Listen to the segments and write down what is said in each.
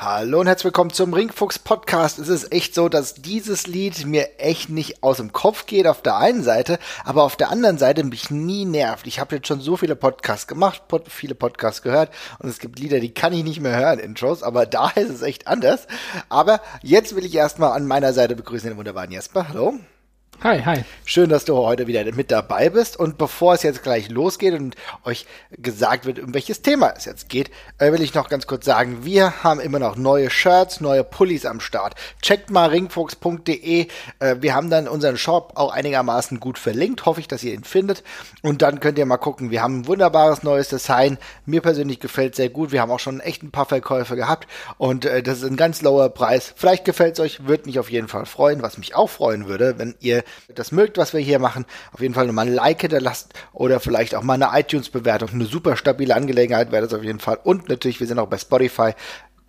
Hallo und herzlich willkommen zum Ringfuchs Podcast. Es ist echt so, dass dieses Lied mir echt nicht aus dem Kopf geht auf der einen Seite, aber auf der anderen Seite mich nie nervt. Ich habe jetzt schon so viele Podcasts gemacht, pod viele Podcasts gehört und es gibt Lieder, die kann ich nicht mehr hören, Intros, aber da ist es echt anders. Aber jetzt will ich erstmal an meiner Seite begrüßen den wunderbaren Jesper. Hallo. Hi, hi. Schön, dass du heute wieder mit dabei bist. Und bevor es jetzt gleich losgeht und euch gesagt wird, um welches Thema es jetzt geht, äh, will ich noch ganz kurz sagen, wir haben immer noch neue Shirts, neue Pullis am Start. Checkt mal ringfuchs.de. Äh, wir haben dann unseren Shop auch einigermaßen gut verlinkt. Hoffe ich, dass ihr ihn findet. Und dann könnt ihr mal gucken. Wir haben ein wunderbares neues Design. Mir persönlich gefällt sehr gut. Wir haben auch schon echt ein paar Verkäufe gehabt. Und äh, das ist ein ganz lower Preis. Vielleicht gefällt es euch. Würde mich auf jeden Fall freuen. Was mich auch freuen würde, wenn ihr das mögt, was wir hier machen, auf jeden Fall nochmal ein Like hinterlasst oder vielleicht auch mal eine iTunes-Bewertung. Eine super stabile Angelegenheit wäre das auf jeden Fall. Und natürlich, wir sind auch bei Spotify.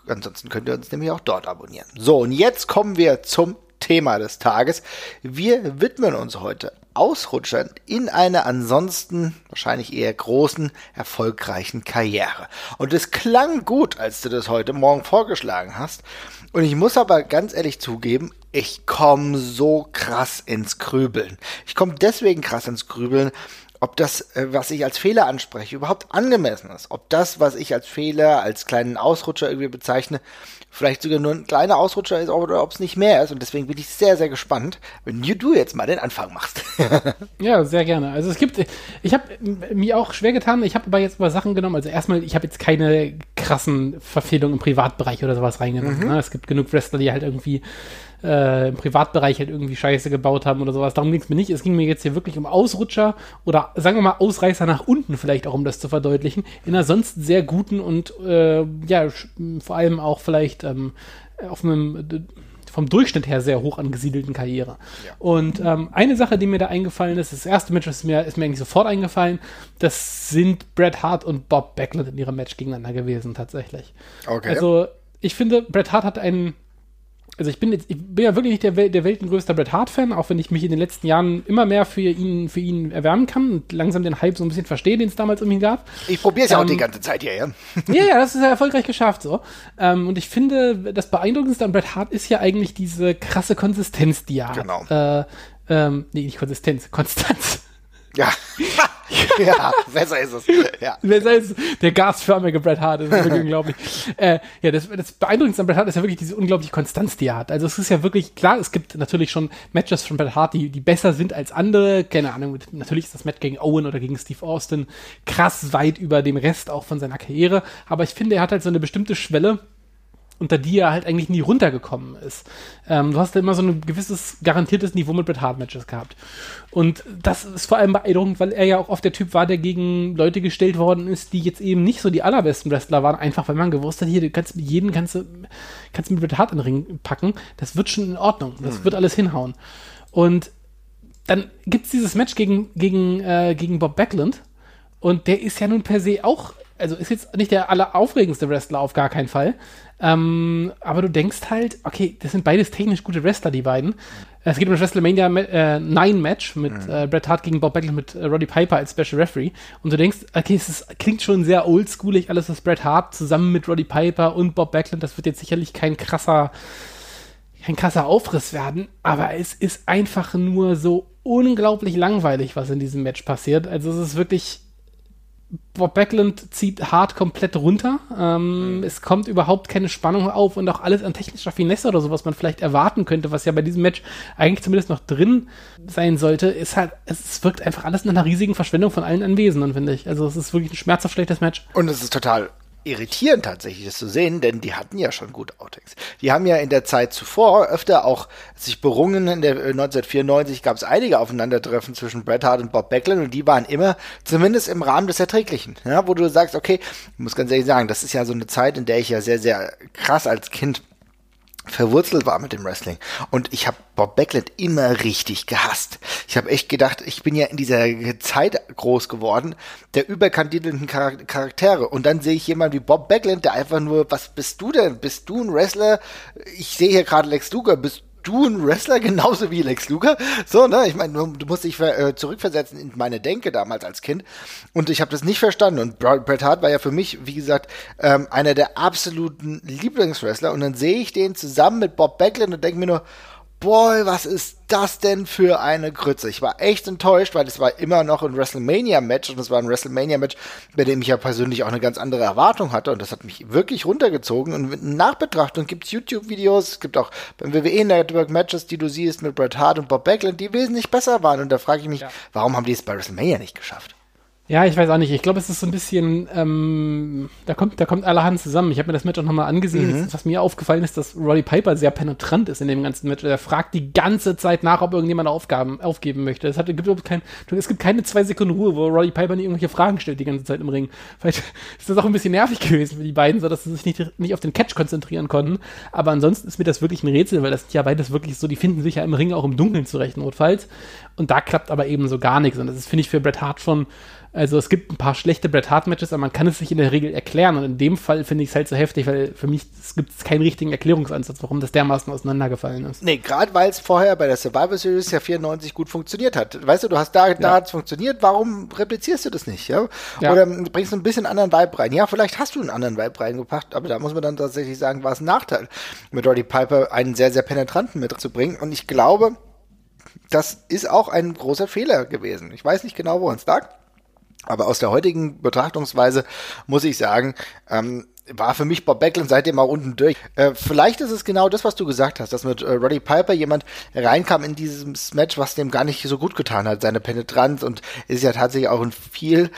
Ansonsten könnt ihr uns nämlich auch dort abonnieren. So, und jetzt kommen wir zum Thema des Tages. Wir widmen uns heute Ausrutschern in einer ansonsten wahrscheinlich eher großen, erfolgreichen Karriere. Und es klang gut, als du das heute Morgen vorgeschlagen hast. Und ich muss aber ganz ehrlich zugeben, ich komme so krass ins Grübeln. Ich komme deswegen krass ins Grübeln, ob das, äh, was ich als Fehler anspreche, überhaupt angemessen ist. Ob das, was ich als Fehler, als kleinen Ausrutscher irgendwie bezeichne, vielleicht sogar nur ein kleiner Ausrutscher ist oder ob es nicht mehr ist. Und deswegen bin ich sehr, sehr gespannt, wenn du jetzt mal den Anfang machst. ja, sehr gerne. Also es gibt, ich habe mir auch schwer getan. Ich habe aber jetzt mal Sachen genommen. Also erstmal, ich habe jetzt keine krassen Verfehlungen im Privatbereich oder sowas reingenommen. Mhm. Ne? Es gibt genug Wrestler, die halt irgendwie äh, im Privatbereich halt irgendwie Scheiße gebaut haben oder sowas. Darum ging es mir nicht. Es ging mir jetzt hier wirklich um Ausrutscher oder sagen wir mal Ausreißer nach unten, vielleicht auch um das zu verdeutlichen, in einer sonst sehr guten und äh, ja, vor allem auch vielleicht ähm, auf einem vom Durchschnitt her sehr hoch angesiedelten Karriere. Ja. Und ähm, eine Sache, die mir da eingefallen ist, das erste Match ist mir, ist mir eigentlich sofort eingefallen, das sind Bret Hart und Bob Backlund in ihrem Match gegeneinander gewesen, tatsächlich. Okay. Also, ich finde, Bret Hart hat einen also ich bin jetzt, ich bin ja wirklich nicht der, Wel der weltengrößte Bret Hart-Fan, auch wenn ich mich in den letzten Jahren immer mehr für ihn, für ihn erwärmen kann und langsam den Hype so ein bisschen verstehe, den es damals um ihn gab. Ich probiere es ja ähm, auch die ganze Zeit hier, ja. ja, ja, das ist ja erfolgreich geschafft so. Ähm, und ich finde, das Beeindruckendste an Bret Hart ist ja eigentlich diese krasse Konsistenz, die er genau. hat. Äh, ähm, nee, nicht Konsistenz, Konstanz. Ja. ja, besser ist es. Ja. Besser ist der gasförmige Bret Hart, das ist wirklich unglaublich. Äh, ja, das, das Beeindruckendste an Bret Hart ist ja wirklich diese unglaubliche Konstanz, die er hat. Also es ist ja wirklich, klar, es gibt natürlich schon Matches von Bret Hart, die, die besser sind als andere. Keine Ahnung, natürlich ist das Match gegen Owen oder gegen Steve Austin krass weit über dem Rest auch von seiner Karriere. Aber ich finde, er hat halt so eine bestimmte Schwelle, unter die er halt eigentlich nie runtergekommen ist. Ähm, du hast ja immer so ein gewisses garantiertes Niveau mit Bret Hart Matches gehabt. Und das ist vor allem beeindruckend, weil er ja auch oft der Typ war, der gegen Leute gestellt worden ist, die jetzt eben nicht so die allerbesten Wrestler waren, einfach weil man gewusst hat, hier, du kannst mit jedem kannst du, kannst mit Bret Hart in den Ring packen. Das wird schon in Ordnung. Das mhm. wird alles hinhauen. Und dann gibt es dieses Match gegen, gegen, äh, gegen Bob Backlund. Und der ist ja nun per se auch also ist jetzt nicht der alleraufregendste Wrestler auf gar keinen Fall. Ähm, aber du denkst halt, okay, das sind beides technisch gute Wrestler, die beiden. Es geht um das WrestleMania äh, 9 Match mit mhm. äh, Bret Hart gegen Bob Backlund mit äh, Roddy Piper als Special Referee. Und du denkst, okay, es ist, klingt schon sehr oldschoolig, alles was Bret Hart zusammen mit Roddy Piper und Bob Backlund, das wird jetzt sicherlich kein krasser, kein krasser Aufriss werden, aber es ist einfach nur so unglaublich langweilig, was in diesem Match passiert. Also es ist wirklich Bob Backlund zieht hart komplett runter. Ähm, mhm. Es kommt überhaupt keine Spannung auf und auch alles an technischer Finesse oder so, was man vielleicht erwarten könnte, was ja bei diesem Match eigentlich zumindest noch drin sein sollte, ist halt, es wirkt einfach alles nach einer riesigen Verschwendung von allen Anwesenden, finde ich. Also es ist wirklich ein schmerzhaft schlechtes Match. Und es ist total irritierend tatsächlich, das zu sehen, denn die hatten ja schon gute Outtakes. Die haben ja in der Zeit zuvor öfter auch sich berungen. In der 1994 gab es einige Aufeinandertreffen zwischen Bret Hart und Bob Backlund und die waren immer zumindest im Rahmen des Erträglichen. Ja, wo du sagst, okay, ich muss ganz ehrlich sagen, das ist ja so eine Zeit, in der ich ja sehr, sehr krass als Kind verwurzelt war mit dem Wrestling. Und ich habe Bob Backlund immer richtig gehasst. Ich habe echt gedacht, ich bin ja in dieser Zeit groß geworden, der überkandidelten Charaktere. Und dann sehe ich jemanden wie Bob Backlund, der einfach nur, was bist du denn? Bist du ein Wrestler? Ich sehe hier gerade Lex Luger, bist du ein Wrestler genauso wie Lex Luger? So, ne? Ich meine, du musst dich äh, zurückversetzen in meine Denke damals als Kind. Und ich habe das nicht verstanden. Und Bret Hart war ja für mich, wie gesagt, ähm, einer der absoluten Lieblingswrestler. Und dann sehe ich den zusammen mit Bob Backlund und denke mir nur, boy, was ist das denn für eine Grütze? Ich war echt enttäuscht, weil es war immer noch ein WrestleMania-Match und es war ein WrestleMania-Match, bei dem ich ja persönlich auch eine ganz andere Erwartung hatte und das hat mich wirklich runtergezogen und mit Nachbetrachtung gibt es YouTube-Videos, es gibt auch beim WWE-Network Matches, die du siehst mit Bret Hart und Bob Backlund, die wesentlich besser waren und da frage ich mich, ja. warum haben die es bei WrestleMania nicht geschafft? Ja, ich weiß auch nicht. Ich glaube, es ist so ein bisschen, ähm, da kommt, da kommt allerhand zusammen. Ich habe mir das Match auch nochmal angesehen. Mhm. Was mir aufgefallen ist, dass Roddy Piper sehr penetrant ist in dem ganzen Match. Er fragt die ganze Zeit nach, ob irgendjemand Aufgaben aufgeben möchte. Es, hat, es, gibt kein, es gibt keine zwei Sekunden Ruhe, wo Roddy Piper nicht irgendwelche Fragen stellt die ganze Zeit im Ring. Vielleicht ist das auch ein bisschen nervig gewesen für die beiden, so dass sie sich nicht, nicht auf den Catch konzentrieren konnten. Aber ansonsten ist mir das wirklich ein Rätsel, weil das ja beides wirklich so, die finden sich ja im Ring auch im Dunkeln zurecht, notfalls. Und da klappt aber eben so gar nichts. Und das ist, finde ich, für Bret Hart schon also es gibt ein paar schlechte Bret Hart Matches, aber man kann es sich in der Regel erklären. Und in dem Fall finde ich es halt so heftig, weil für mich es gibt keinen richtigen Erklärungsansatz, warum das dermaßen auseinandergefallen ist. Nee, gerade weil es vorher bei der Survivor Series ja 94 gut funktioniert hat. Weißt du, du hast da, ja. da hat es funktioniert, warum replizierst du das nicht? Ja? ja? Oder bringst du ein bisschen anderen Vibe rein? Ja, vielleicht hast du einen anderen Vibe reingebracht, aber da muss man dann tatsächlich sagen, war es ein Nachteil, mit Roddy Piper einen sehr, sehr penetranten mitzubringen. Und ich glaube, das ist auch ein großer Fehler gewesen. Ich weiß nicht genau, wo es lag. Aber aus der heutigen Betrachtungsweise muss ich sagen, ähm, war für mich Bob Backlund seitdem auch unten durch. Äh, vielleicht ist es genau das, was du gesagt hast, dass mit äh, Roddy Piper jemand reinkam in dieses Match, was dem gar nicht so gut getan hat, seine Penetranz und ist ja tatsächlich auch ein viel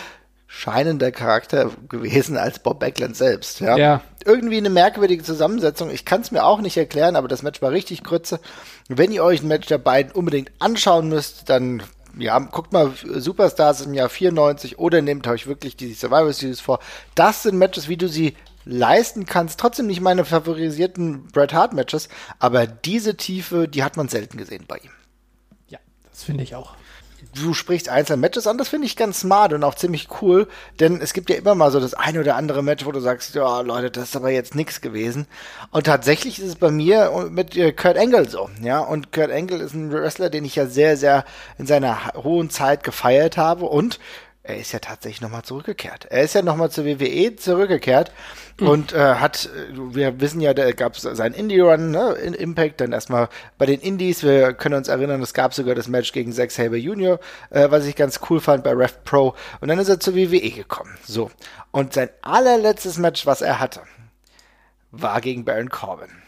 scheinender Charakter gewesen als Bob Backlund selbst. Ja. ja. Irgendwie eine merkwürdige Zusammensetzung. Ich kann es mir auch nicht erklären, aber das Match war richtig kurze. Wenn ihr euch ein Match der beiden unbedingt anschauen müsst, dann ja, guckt mal Superstars im Jahr 94 oder nehmt euch wirklich die Survivor Series vor. Das sind Matches, wie du sie leisten kannst. Trotzdem nicht meine favorisierten Bret Hart Matches, aber diese Tiefe, die hat man selten gesehen bei ihm. Ja, das finde ich auch du sprichst einzelne Matches an, das finde ich ganz smart und auch ziemlich cool, denn es gibt ja immer mal so das eine oder andere Match, wo du sagst, ja Leute, das ist aber jetzt nichts gewesen. Und tatsächlich ist es bei mir mit äh, Kurt Angle so, ja, und Kurt Angle ist ein Wrestler, den ich ja sehr, sehr in seiner hohen Zeit gefeiert habe und er ist ja tatsächlich nochmal zurückgekehrt. Er ist ja nochmal zur WWE zurückgekehrt mhm. und äh, hat, wir wissen ja, da gab es seinen Indie-Run, ne, in Impact, dann erstmal bei den Indies, wir können uns erinnern, es gab sogar das Match gegen Zack Saber Jr., äh, was ich ganz cool fand bei Rev Pro und dann ist er zur WWE gekommen. So. Und sein allerletztes Match, was er hatte, war gegen Baron Corbin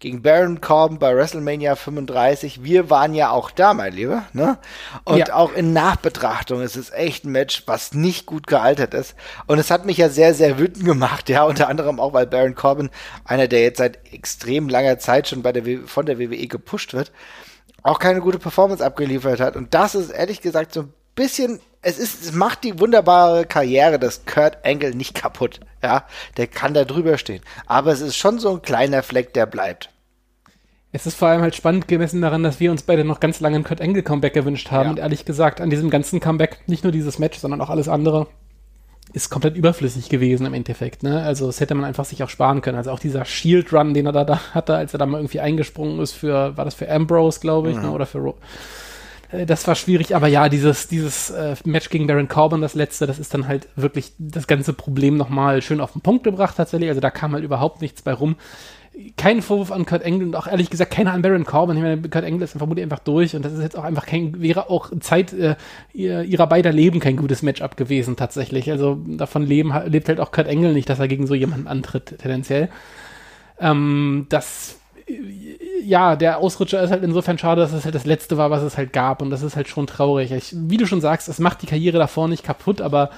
gegen Baron Corbin bei WrestleMania 35. Wir waren ja auch da, mein Lieber. Ne? Und ja. auch in Nachbetrachtung ist es echt ein Match, was nicht gut gealtert ist. Und es hat mich ja sehr, sehr wütend gemacht. Ja, unter anderem auch, weil Baron Corbin, einer, der jetzt seit extrem langer Zeit schon bei der w von der WWE gepusht wird, auch keine gute Performance abgeliefert hat. Und das ist ehrlich gesagt so ein bisschen es ist, es macht die wunderbare Karriere des Kurt Angle nicht kaputt. Ja, der kann da drüber stehen. Aber es ist schon so ein kleiner Fleck, der bleibt. Es ist vor allem halt spannend gemessen daran, dass wir uns beide noch ganz lange ein Kurt Angle Comeback gewünscht haben. Ja. Und ehrlich gesagt, an diesem ganzen Comeback, nicht nur dieses Match, sondern auch alles andere, ist komplett überflüssig gewesen im Endeffekt. Ne? Also das hätte man einfach sich auch sparen können. Also auch dieser Shield Run, den er da, da hatte, als er da mal irgendwie eingesprungen ist für, war das für Ambrose, glaube ich, mhm. ne? oder für Ro das war schwierig, aber ja, dieses, dieses äh, Match gegen Baron Corbin, das letzte, das ist dann halt wirklich das ganze Problem nochmal schön auf den Punkt gebracht tatsächlich. Also da kam halt überhaupt nichts bei rum. Kein Vorwurf an Kurt Angle und auch ehrlich gesagt keiner an Baron Corbin. Ich meine, Kurt Angle ist vermutlich einfach durch und das ist jetzt auch einfach kein, wäre auch Zeit äh, ihrer beider Leben kein gutes Matchup gewesen tatsächlich. Also davon leben, lebt halt auch Kurt Angle nicht, dass er gegen so jemanden antritt, tendenziell. Ähm, das ja, der Ausrutscher ist halt insofern schade, dass es halt das letzte war, was es halt gab. Und das ist halt schon traurig. Ich, wie du schon sagst, es macht die Karriere davor nicht kaputt, aber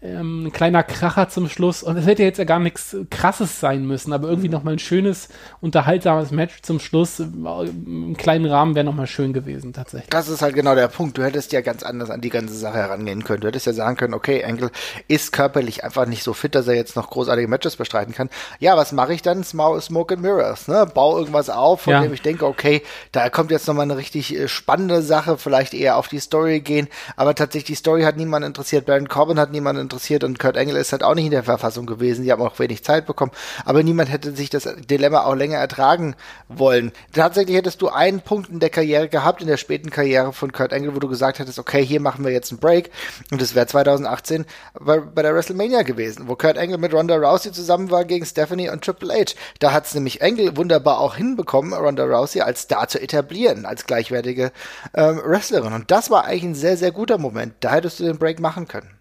ähm, ein kleiner Kracher zum Schluss. Und es hätte jetzt ja gar nichts Krasses sein müssen, aber irgendwie nochmal ein schönes, unterhaltsames Match zum Schluss. Im kleinen Rahmen wäre nochmal schön gewesen, tatsächlich. Das ist halt genau der Punkt. Du hättest ja ganz anders an die ganze Sache herangehen können. Du hättest ja sagen können, okay, Engel ist körperlich einfach nicht so fit, dass er jetzt noch großartige Matches bestreiten kann. Ja, was mache ich dann? Smoke and Mirrors. Ne? Bau irgendwas auf, von ja. dem ich denke, okay, da kommt jetzt nochmal eine richtig äh, spannende Sache, vielleicht eher auf die Story gehen. Aber tatsächlich, die Story hat niemanden interessiert. Baron Corbin hat niemanden interessiert und Kurt Angle ist halt auch nicht in der Verfassung gewesen. Die haben auch wenig Zeit bekommen. Aber niemand hätte sich das Dilemma auch länger ertragen wollen. Tatsächlich hättest du einen Punkt in der Karriere gehabt, in der späten Karriere von Kurt Angle, wo du gesagt hättest, okay, hier machen wir jetzt einen Break. Und das wäre 2018 bei, bei, der WrestleMania gewesen, wo Kurt Angle mit Ronda Rousey zusammen war gegen Stephanie und Triple H. Da hat es nämlich Angle wunderbar auch hinbekommen, Ronda Rousey als Star zu etablieren, als gleichwertige ähm, Wrestlerin. Und das war eigentlich ein sehr, sehr guter Moment. Da hättest du den Break machen können.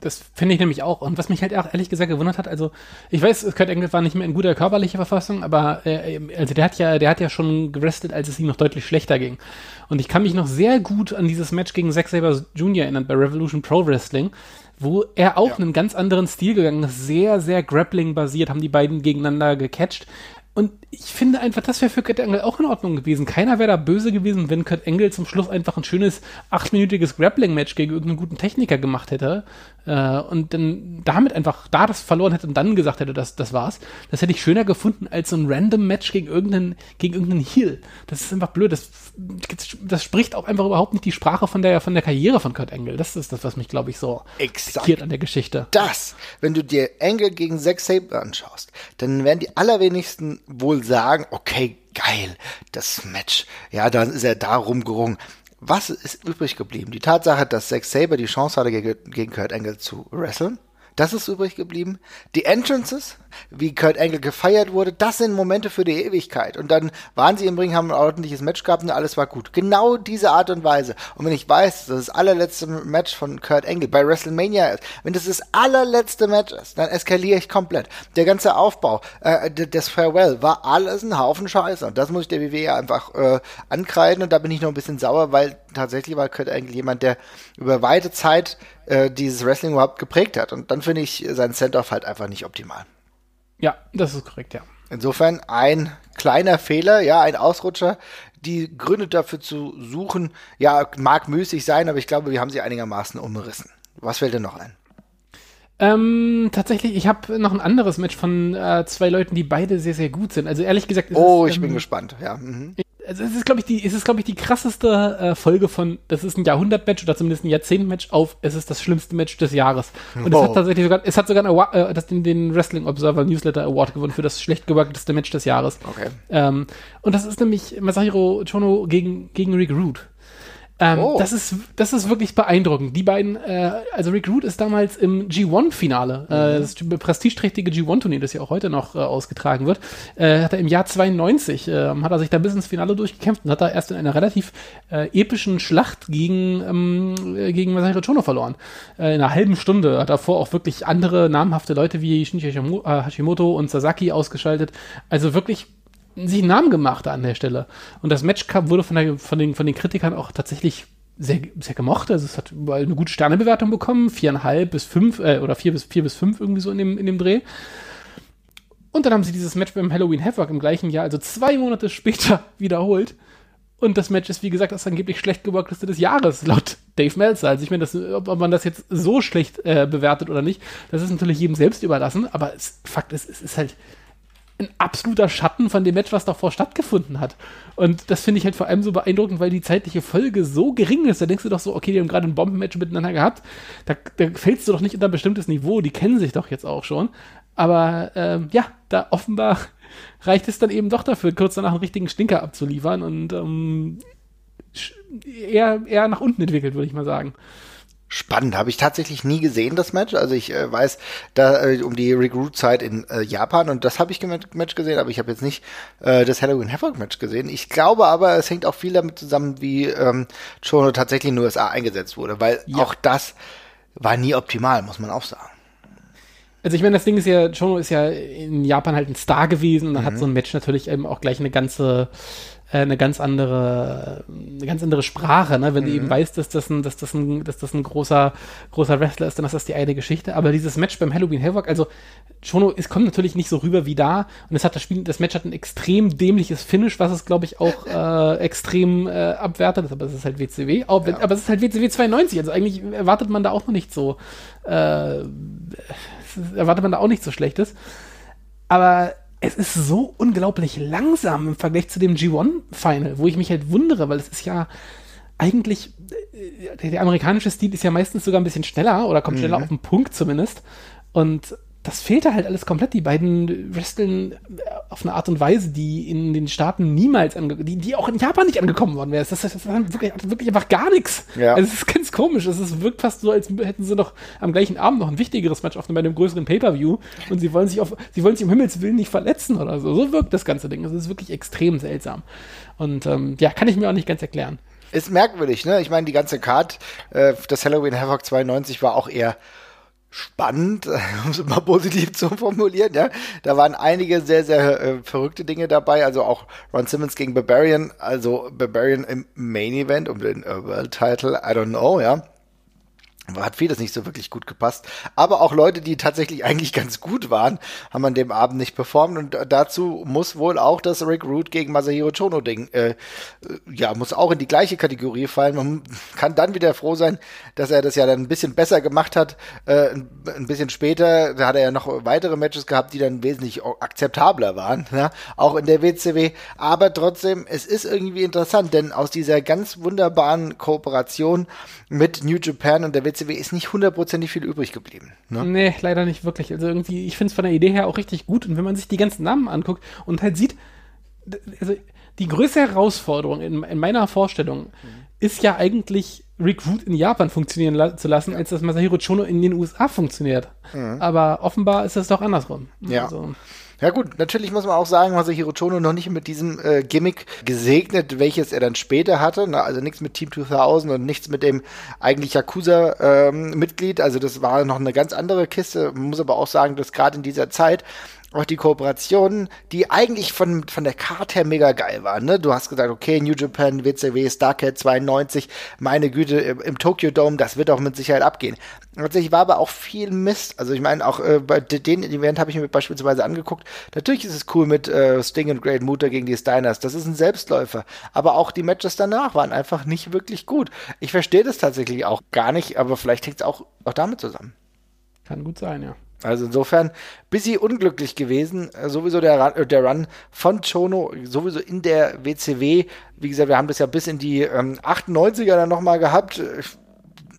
Das finde ich nämlich auch. Und was mich halt auch ehrlich gesagt gewundert hat, also ich weiß, Kurt Angle war nicht mehr in guter körperlicher Verfassung, aber äh, also der hat ja, der hat ja schon gerestet, als es ihm noch deutlich schlechter ging. Und ich kann mich noch sehr gut an dieses Match gegen Zack Saber Jr. erinnern bei Revolution Pro Wrestling, wo er auch ja. einen ganz anderen Stil gegangen ist, sehr, sehr Grappling-basiert, haben die beiden gegeneinander gecatcht. Und ich finde einfach, das wäre für Kurt Angle auch in Ordnung gewesen. Keiner wäre da böse gewesen, wenn Kurt Angle zum Schluss einfach ein schönes achtminütiges Grappling-Match gegen irgendeinen guten Techniker gemacht hätte äh, und dann damit einfach da das verloren hätte und dann gesagt hätte, das, das war's. Das hätte ich schöner gefunden als so ein random Match gegen irgendeinen, gegen irgendeinen Heel. Das ist einfach blöd. Das, das spricht auch einfach überhaupt nicht die Sprache von der, von der Karriere von Kurt Angle. Das ist das, was mich, glaube ich, so exakt an der Geschichte. Das, wenn du dir Angle gegen Zack Sabre anschaust, dann werden die allerwenigsten wohl sagen, okay, geil, das Match. Ja, dann ist er da rumgerungen. Was ist übrig geblieben? Die Tatsache, dass Zack Saber die Chance hatte, gegen Kurt Angle zu wresteln. Das ist übrig geblieben. Die Entrances, wie Kurt Angle gefeiert wurde, das sind Momente für die Ewigkeit. Und dann waren sie im Ring, haben ein ordentliches Match gehabt und alles war gut. Genau diese Art und Weise. Und wenn ich weiß, dass das allerletzte Match von Kurt Angle bei WrestleMania ist, wenn das das allerletzte Match ist, dann eskaliere ich komplett. Der ganze Aufbau, äh, das Farewell war alles ein Haufen Scheiße. Und das muss ich der WWE einfach äh, ankreiden. Und da bin ich noch ein bisschen sauer, weil tatsächlich war Kurt Angle jemand, der über weite Zeit äh, dieses Wrestling überhaupt geprägt hat. Und dann finde ich sein Send-Off halt einfach nicht optimal. Ja, das ist korrekt, ja. Insofern ein kleiner Fehler, ja, ein Ausrutscher. Die Gründe dafür zu suchen, ja, mag müßig sein, aber ich glaube, wir haben sie einigermaßen umrissen. Was fällt denn noch ein? Ähm, tatsächlich, ich habe noch ein anderes Match von äh, zwei Leuten, die beide sehr, sehr gut sind. Also ehrlich gesagt, oh, es, ich ähm, bin gespannt. Ja. Mhm also es ist, glaube ich, die, es ist, glaube ich, die krasseste äh, Folge von, das ist ein Jahrhundert-Match oder zumindest ein Jahrzehnt-Match auf, es ist das schlimmste Match des Jahres. Und wow. es hat tatsächlich sogar, es hat sogar einen Award, äh, das den, den Wrestling Observer Newsletter Award gewonnen für das schlecht geworketeste Match des Jahres. Okay. Ähm, und das ist nämlich Masahiro Chono gegen, gegen Rick Root. Ähm, oh. das, ist, das ist wirklich beeindruckend. Die beiden, äh, also Rick Root ist damals im G1-Finale, äh, mhm. das prestigeträchtige G1-Turnier, das ja auch heute noch äh, ausgetragen wird, äh, hat er im Jahr 92, äh, hat er sich da bis ins Finale durchgekämpft und hat da erst in einer relativ äh, epischen Schlacht gegen, ähm, äh, gegen Masahiro Chono verloren. Äh, in einer halben Stunde hat davor auch wirklich andere namhafte Leute wie Shinji Hashimoto und Sasaki ausgeschaltet. Also wirklich sich einen Namen gemacht an der Stelle. Und das Match wurde von, der, von, den, von den Kritikern auch tatsächlich sehr, sehr gemocht. Also es hat überall eine gute Sternebewertung bekommen, viereinhalb bis fünf, äh, oder vier bis vier bis fünf irgendwie so in dem, in dem Dreh. Und dann haben sie dieses Match beim Halloween Havoc im gleichen Jahr, also zwei Monate später, wiederholt. Und das Match ist, wie gesagt, das angeblich schlecht geworkteste des Jahres, laut Dave Meltzer. Also ich meine, ob man das jetzt so schlecht äh, bewertet oder nicht, das ist natürlich jedem selbst überlassen. Aber es, Fakt ist, es ist halt ein absoluter Schatten von dem Match, was davor stattgefunden hat. Und das finde ich halt vor allem so beeindruckend, weil die zeitliche Folge so gering ist. Da denkst du doch so, okay, die haben gerade ein Bombenmatch miteinander gehabt. Da, da fällst du doch nicht unter ein bestimmtes Niveau. Die kennen sich doch jetzt auch schon. Aber ähm, ja, da offenbar reicht es dann eben doch dafür, kurz danach einen richtigen Stinker abzuliefern und ähm, eher, eher nach unten entwickelt, würde ich mal sagen. Spannend, habe ich tatsächlich nie gesehen, das Match. Also ich äh, weiß da äh, um die Recruit-Zeit in äh, Japan und das habe ich im Match gesehen, aber ich habe jetzt nicht äh, das Halloween Havoc Match gesehen. Ich glaube aber, es hängt auch viel damit zusammen, wie ähm, Chono tatsächlich in den USA eingesetzt wurde, weil ja. auch das war nie optimal, muss man auch sagen. Also ich meine, das Ding ist ja, Chono ist ja in Japan halt ein Star gewesen und dann Mhm. hat so ein Match natürlich eben auch gleich eine ganze, eine ganz andere, eine ganz andere Sprache, ne? Wenn du Mhm. eben weißt, dass das ein, dass das ein, dass das ein großer, großer Wrestler ist, dann ist das die eine Geschichte. Aber dieses Match beim Halloween Havoc, also Chono, es kommt natürlich nicht so rüber wie da und es hat das Spiel, das Match hat ein extrem dämliches Finish, was es glaube ich auch äh, extrem äh, abwertet, aber es ist halt WCW, aber, aber es ist halt WCW 92, also eigentlich erwartet man da auch noch nicht so, äh, erwartet man da auch nicht so Schlechtes. Aber es ist so unglaublich langsam im Vergleich zu dem G1-Final, wo ich mich halt wundere, weil es ist ja eigentlich, äh, der, der amerikanische Stil ist ja meistens sogar ein bisschen schneller oder kommt schneller auf den Punkt zumindest. Und das fehlt da halt alles komplett. Die beiden wresteln auf eine Art und Weise, die in den Staaten niemals ange die, die auch in Japan nicht angekommen worden wäre. Das, das, das war wirklich, wirklich einfach gar nichts. Ja. Also es ist ganz komisch. Es ist, wirkt fast so, als hätten sie noch am gleichen Abend noch ein wichtigeres Match auf bei einem größeren Pay-Per-View und sie wollen sich auf, sie wollen sich um Himmels Willen nicht verletzen oder so. So wirkt das ganze Ding. Es ist wirklich extrem seltsam. Und ähm, ja, kann ich mir auch nicht ganz erklären. Ist merkwürdig, ne? Ich meine, die ganze Card, äh, das Halloween Havoc 92 war auch eher spannend, um es mal positiv zu formulieren, ja. Da waren einige sehr, sehr äh, verrückte Dinge dabei, also auch Ron Simmons gegen Barbarian, also Barbarian im Main Event um den äh, World Title, I don't know, ja. Hat vieles nicht so wirklich gut gepasst. Aber auch Leute, die tatsächlich eigentlich ganz gut waren, haben an dem Abend nicht performt. Und dazu muss wohl auch das Rick Root gegen Masahiro Chono Ding, äh, ja, muss auch in die gleiche Kategorie fallen. Man kann dann wieder froh sein, dass er das ja dann ein bisschen besser gemacht hat. Äh, ein, ein bisschen später, da hat er ja noch weitere Matches gehabt, die dann wesentlich akzeptabler waren, ja, auch in der WCW. Aber trotzdem, es ist irgendwie interessant, denn aus dieser ganz wunderbaren Kooperation mit New Japan und der WCW ist nicht hundertprozentig viel übrig geblieben. Ne? Nee, leider nicht wirklich. Also irgendwie, ich finde es von der Idee her auch richtig gut. Und wenn man sich die ganzen Namen anguckt und halt sieht, also die größte Herausforderung in, in meiner Vorstellung ist ja eigentlich Recruit in Japan funktionieren la zu lassen, als dass Masahiro Chono in den USA funktioniert. Aber offenbar ist es doch andersrum. Ja. Also, Ja gut, natürlich muss man auch sagen, Masahiro Chono noch nicht mit diesem äh, Gimmick gesegnet, welches er dann später hatte. Ne? Also nichts mit Team 2000 und nichts mit dem eigentlich Yakuza-Mitglied. also das war noch eine ganz andere Kiste. Man muss aber auch sagen, dass gerade in dieser Zeit auch die Kooperationen, die eigentlich von, von der Karte her mega geil waren. Ne? Du hast gesagt, okay, New Japan, WCW, Starcat 92, meine Güte, im, im Tokyo Dome, das wird auch mit Sicherheit abgehen. Tatsächlich war aber auch viel Mist. Also ich meine, auch äh, bei de- den Event habe ich mir beispielsweise angeguckt. Natürlich ist es cool mit äh, Sting und Great Muta gegen die Steiners. Das ist ein Selbstläufer. Aber auch die Matches danach waren einfach nicht wirklich gut. Ich verstehe das tatsächlich auch gar nicht, aber vielleicht hängt es auch, auch damit zusammen. kann gut sein, ja. Also insofern, bisschen unglücklich gewesen. Äh, sowieso der Run, äh, der Run von Chono, sowieso in der WCW. Wie gesagt, wir haben das ja bis in die ähm, 98er dann nochmal gehabt.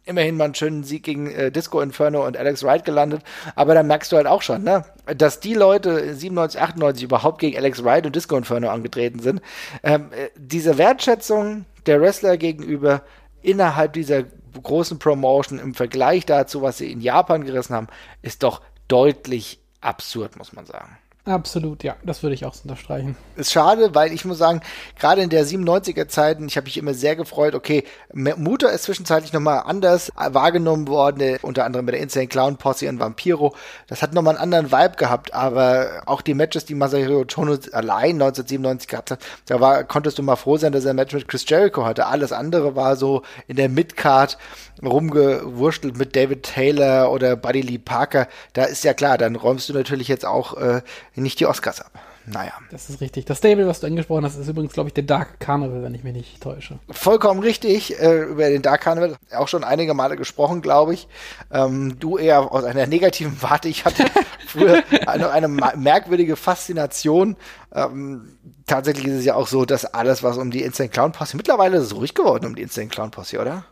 Immerhin mal einen schönen Sieg gegen äh, Disco Inferno und Alex Wright gelandet. Aber dann merkst du halt auch schon, ne, dass die Leute 97, 98 überhaupt gegen Alex Wright und Disco Inferno angetreten sind. Ähm, äh, diese Wertschätzung der Wrestler gegenüber innerhalb dieser großen Promotion im Vergleich dazu, was sie in Japan gerissen haben, ist doch deutlich absurd, muss man sagen. Absolut, ja. Das würde ich auch unterstreichen. Ist schade, weil ich muss sagen, gerade in der 97er Zeiten, ich habe mich immer sehr gefreut, okay, Mutter ist zwischenzeitlich nochmal anders wahrgenommen worden, äh, unter anderem mit der Insane Clown Posse und Vampiro. Das hat nochmal einen anderen Vibe gehabt, aber auch die Matches, die Masahiro Chono allein 1997 gehabt hat, da war, konntest du mal froh sein, dass er ein Match mit Chris Jericho hatte. Alles andere war so in der Midcard rumgewurschtelt mit David Taylor oder Buddy Lee Parker. Da ist ja klar, dann räumst du natürlich jetzt auch äh, nicht die Oscars ab. Naja. Das ist richtig. Das Stable, was du angesprochen hast, ist übrigens, glaube ich, der Dark Carnival, wenn ich mich nicht täusche. Vollkommen richtig, äh, über den Dark Carnival auch schon einige Male gesprochen, glaube ich. Ähm, du eher aus einer negativen Warte. Ich hatte früher eine, eine merkwürdige Faszination. Ähm, tatsächlich ist es ja auch so, dass alles, was um die Instant Clown Posse, mittlerweile ist es ruhig geworden um die Instant Clown Posse, oder?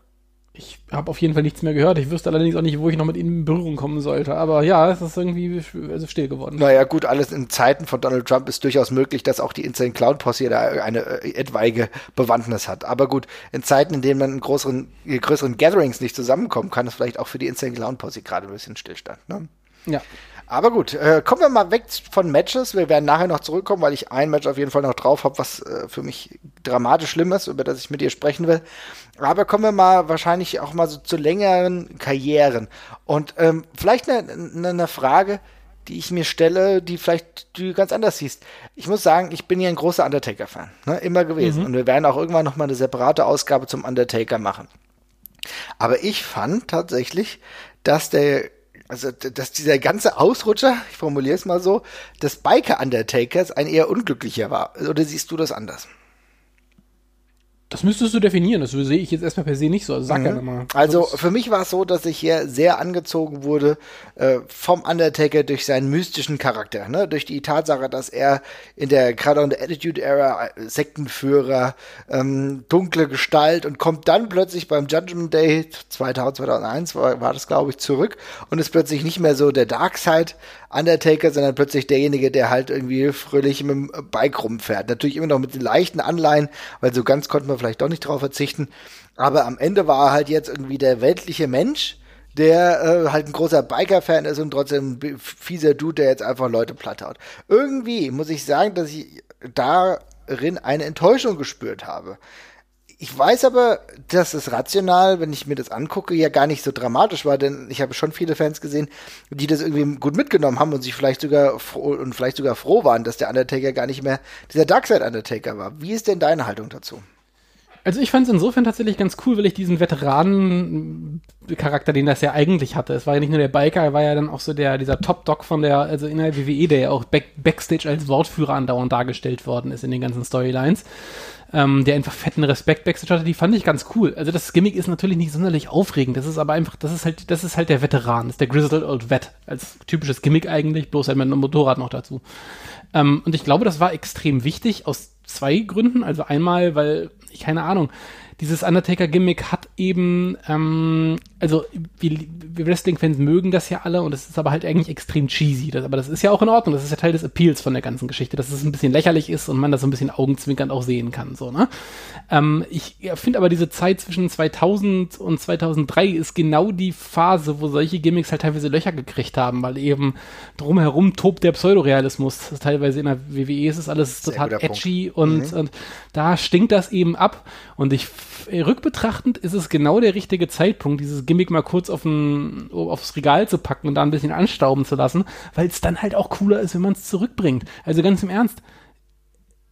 Ich habe auf jeden Fall nichts mehr gehört. Ich wüsste allerdings auch nicht, wo ich noch mit ihnen in Berührung kommen sollte. Aber ja, es ist irgendwie also still geworden. Naja, gut, alles in Zeiten von Donald Trump ist durchaus möglich, dass auch die Insane Clown Posse da eine äh, etwaige Bewandtnis hat. Aber gut, in Zeiten, in denen man in größeren, in größeren Gatherings nicht zusammenkommen kann, ist vielleicht auch für die Insane Clown Posse gerade ein bisschen Stillstand. Ne? Ja. Aber gut, äh, kommen wir mal weg von Matches. Wir werden nachher noch zurückkommen, weil ich ein Match auf jeden Fall noch drauf habe, was äh, für mich dramatisch schlimm ist, über das ich mit dir sprechen will. Aber kommen wir mal wahrscheinlich auch mal so zu längeren Karrieren. Und ähm, vielleicht eine, eine, eine Frage, die ich mir stelle, die vielleicht du ganz anders siehst. Ich muss sagen, ich bin ja ein großer Undertaker-Fan, ne? immer gewesen. Mhm. Und wir werden auch irgendwann noch mal eine separate Ausgabe zum Undertaker machen. Aber ich fand tatsächlich, dass der also dass dieser ganze Ausrutscher, ich formuliere es mal so, des Biker Undertakers ein eher unglücklicher war. Oder siehst du das anders? Das müsstest du definieren, das sehe ich jetzt erstmal per se nicht so. Also sag mhm. ja mal. Also für mich war es so, dass ich hier sehr angezogen wurde äh, vom Undertaker durch seinen mystischen Charakter, ne? Durch die Tatsache, dass er in der, gerade in der Attitude Era, äh, Sektenführer, ähm, dunkle Gestalt und kommt dann plötzlich beim Judgment Day 2000, 2001 war, war das, glaube ich, zurück und ist plötzlich nicht mehr so der Darkseid Undertaker, sondern plötzlich derjenige, der halt irgendwie fröhlich mit dem Bike rumfährt. Natürlich immer noch mit den leichten Anleihen, weil so ganz konnten wir vielleicht doch nicht drauf verzichten. Aber am Ende war er halt jetzt irgendwie der weltliche Mensch, der äh, halt ein großer Biker-Fan ist und trotzdem ein fieser Dude, der jetzt einfach Leute platt haut. Irgendwie muss ich sagen, dass ich darin eine Enttäuschung gespürt habe ich weiß aber, dass es rational, wenn ich mir das angucke, ja gar nicht so dramatisch war, denn ich habe schon viele Fans gesehen, die das irgendwie gut mitgenommen haben und sich vielleicht sogar froh, und vielleicht sogar froh waren, dass der Undertaker gar nicht mehr dieser Darkseid Undertaker war. Wie ist denn deine Haltung dazu? Also ich fand es insofern tatsächlich ganz cool, weil ich diesen Veteranen-Charakter, den das ja eigentlich hatte, es war ja nicht nur der Biker, er war ja dann auch so der, dieser Top-Dog von der, also in der WWE, der ja auch back, Backstage als Wortführer andauernd dargestellt worden ist in den ganzen Storylines ähm, der einfach fetten Respekt Backstage hatte, die fand ich ganz cool. Also das Gimmick ist natürlich nicht sonderlich aufregend. Das ist aber einfach, das ist halt, das ist halt der Veteran, das ist der Grizzled Old Vet. Als typisches Gimmick eigentlich, bloß halt mit einem Motorrad noch dazu. Ähm, und ich glaube, das war extrem wichtig aus zwei Gründen. Also einmal, weil, ich keine Ahnung, dieses Undertaker-Gimmick hat eben, ähm, also wir, wir Wrestling-Fans mögen das ja alle und es ist aber halt eigentlich extrem cheesy. Das, aber das ist ja auch in Ordnung. Das ist ja Teil des Appeals von der ganzen Geschichte, dass es ein bisschen lächerlich ist und man das so ein bisschen augenzwinkernd auch sehen kann. So, ne? Ähm, ich finde aber diese Zeit zwischen 2000 und 2003 ist genau die Phase, wo solche Gimmicks halt teilweise Löcher gekriegt haben, weil eben drumherum tobt der Pseudorealismus. Teilweise in der WWE ist es alles Sehr total edgy und, mhm. und da stinkt das eben ab. Und ich rückbetrachtend ist es genau der richtige Zeitpunkt, dieses Gimmick mal kurz auf ein, aufs Regal zu packen und da ein bisschen anstauben zu lassen, weil es dann halt auch cooler ist, wenn man es zurückbringt. Also ganz im Ernst,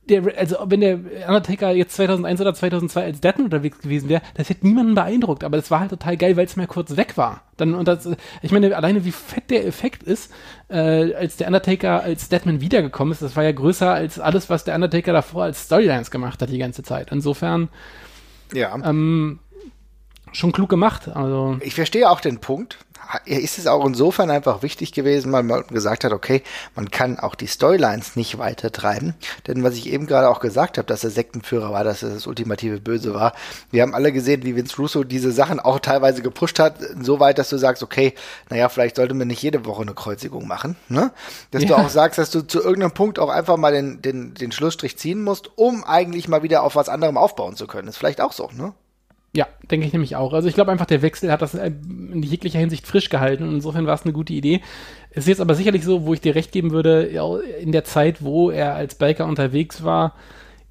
der, also wenn der Undertaker jetzt 2001 oder 2002 als Deathman unterwegs gewesen wäre, das hätte niemanden beeindruckt, aber das war halt total geil, weil es mal kurz weg war. Dann und das, ich meine alleine wie fett der Effekt ist, äh, als der Undertaker als Deadman wiedergekommen ist, das war ja größer als alles, was der Undertaker davor als Storylines gemacht hat die ganze Zeit. Insofern ja. Ähm, schon klug gemacht. Also. Ich verstehe auch den Punkt. Ist es auch insofern einfach wichtig gewesen, weil man gesagt hat, okay, man kann auch die Storylines nicht weiter treiben. Denn was ich eben gerade auch gesagt habe, dass er Sektenführer war, dass er das ultimative Böse war. Wir haben alle gesehen, wie Vince Russo diese Sachen auch teilweise gepusht hat, so weit, dass du sagst, okay, naja, vielleicht sollte man nicht jede Woche eine Kreuzigung machen. Ne? Dass ja. du auch sagst, dass du zu irgendeinem Punkt auch einfach mal den, den, den Schlussstrich ziehen musst, um eigentlich mal wieder auf was anderem aufbauen zu können. Ist vielleicht auch so, ne? Ja, denke ich nämlich auch. Also ich glaube einfach, der Wechsel hat das in jeglicher Hinsicht frisch gehalten und insofern war es eine gute Idee. Es ist jetzt aber sicherlich so, wo ich dir recht geben würde, in der Zeit, wo er als Biker unterwegs war,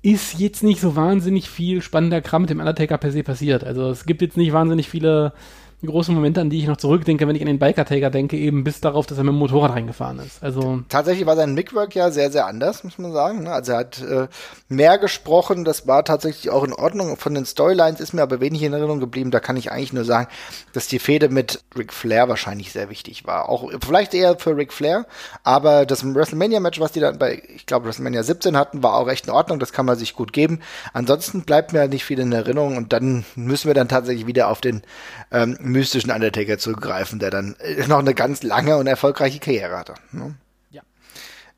ist jetzt nicht so wahnsinnig viel spannender Kram mit dem Undertaker per se passiert. Also es gibt jetzt nicht wahnsinnig viele große Momente, an die ich noch zurückdenke, wenn ich an den Biker-Taker denke, eben bis darauf, dass er mit dem Motorrad reingefahren ist. Also tatsächlich war sein Mickwork ja sehr, sehr anders, muss man sagen. Ne? Also er hat äh, mehr gesprochen, das war tatsächlich auch in Ordnung. Von den Storylines ist mir aber wenig in Erinnerung geblieben. Da kann ich eigentlich nur sagen, dass die Fehde mit Ric Flair wahrscheinlich sehr wichtig war. Auch vielleicht eher für Ric Flair, aber das WrestleMania-Match, was die dann bei, ich glaube, WrestleMania 17 hatten, war auch echt in Ordnung. Das kann man sich gut geben. Ansonsten bleibt mir nicht viel in Erinnerung und dann müssen wir dann tatsächlich wieder auf den ähm, mystischen Undertaker zurückgreifen, der dann äh, noch eine ganz lange und erfolgreiche Karriere hatte. Ne? Ja.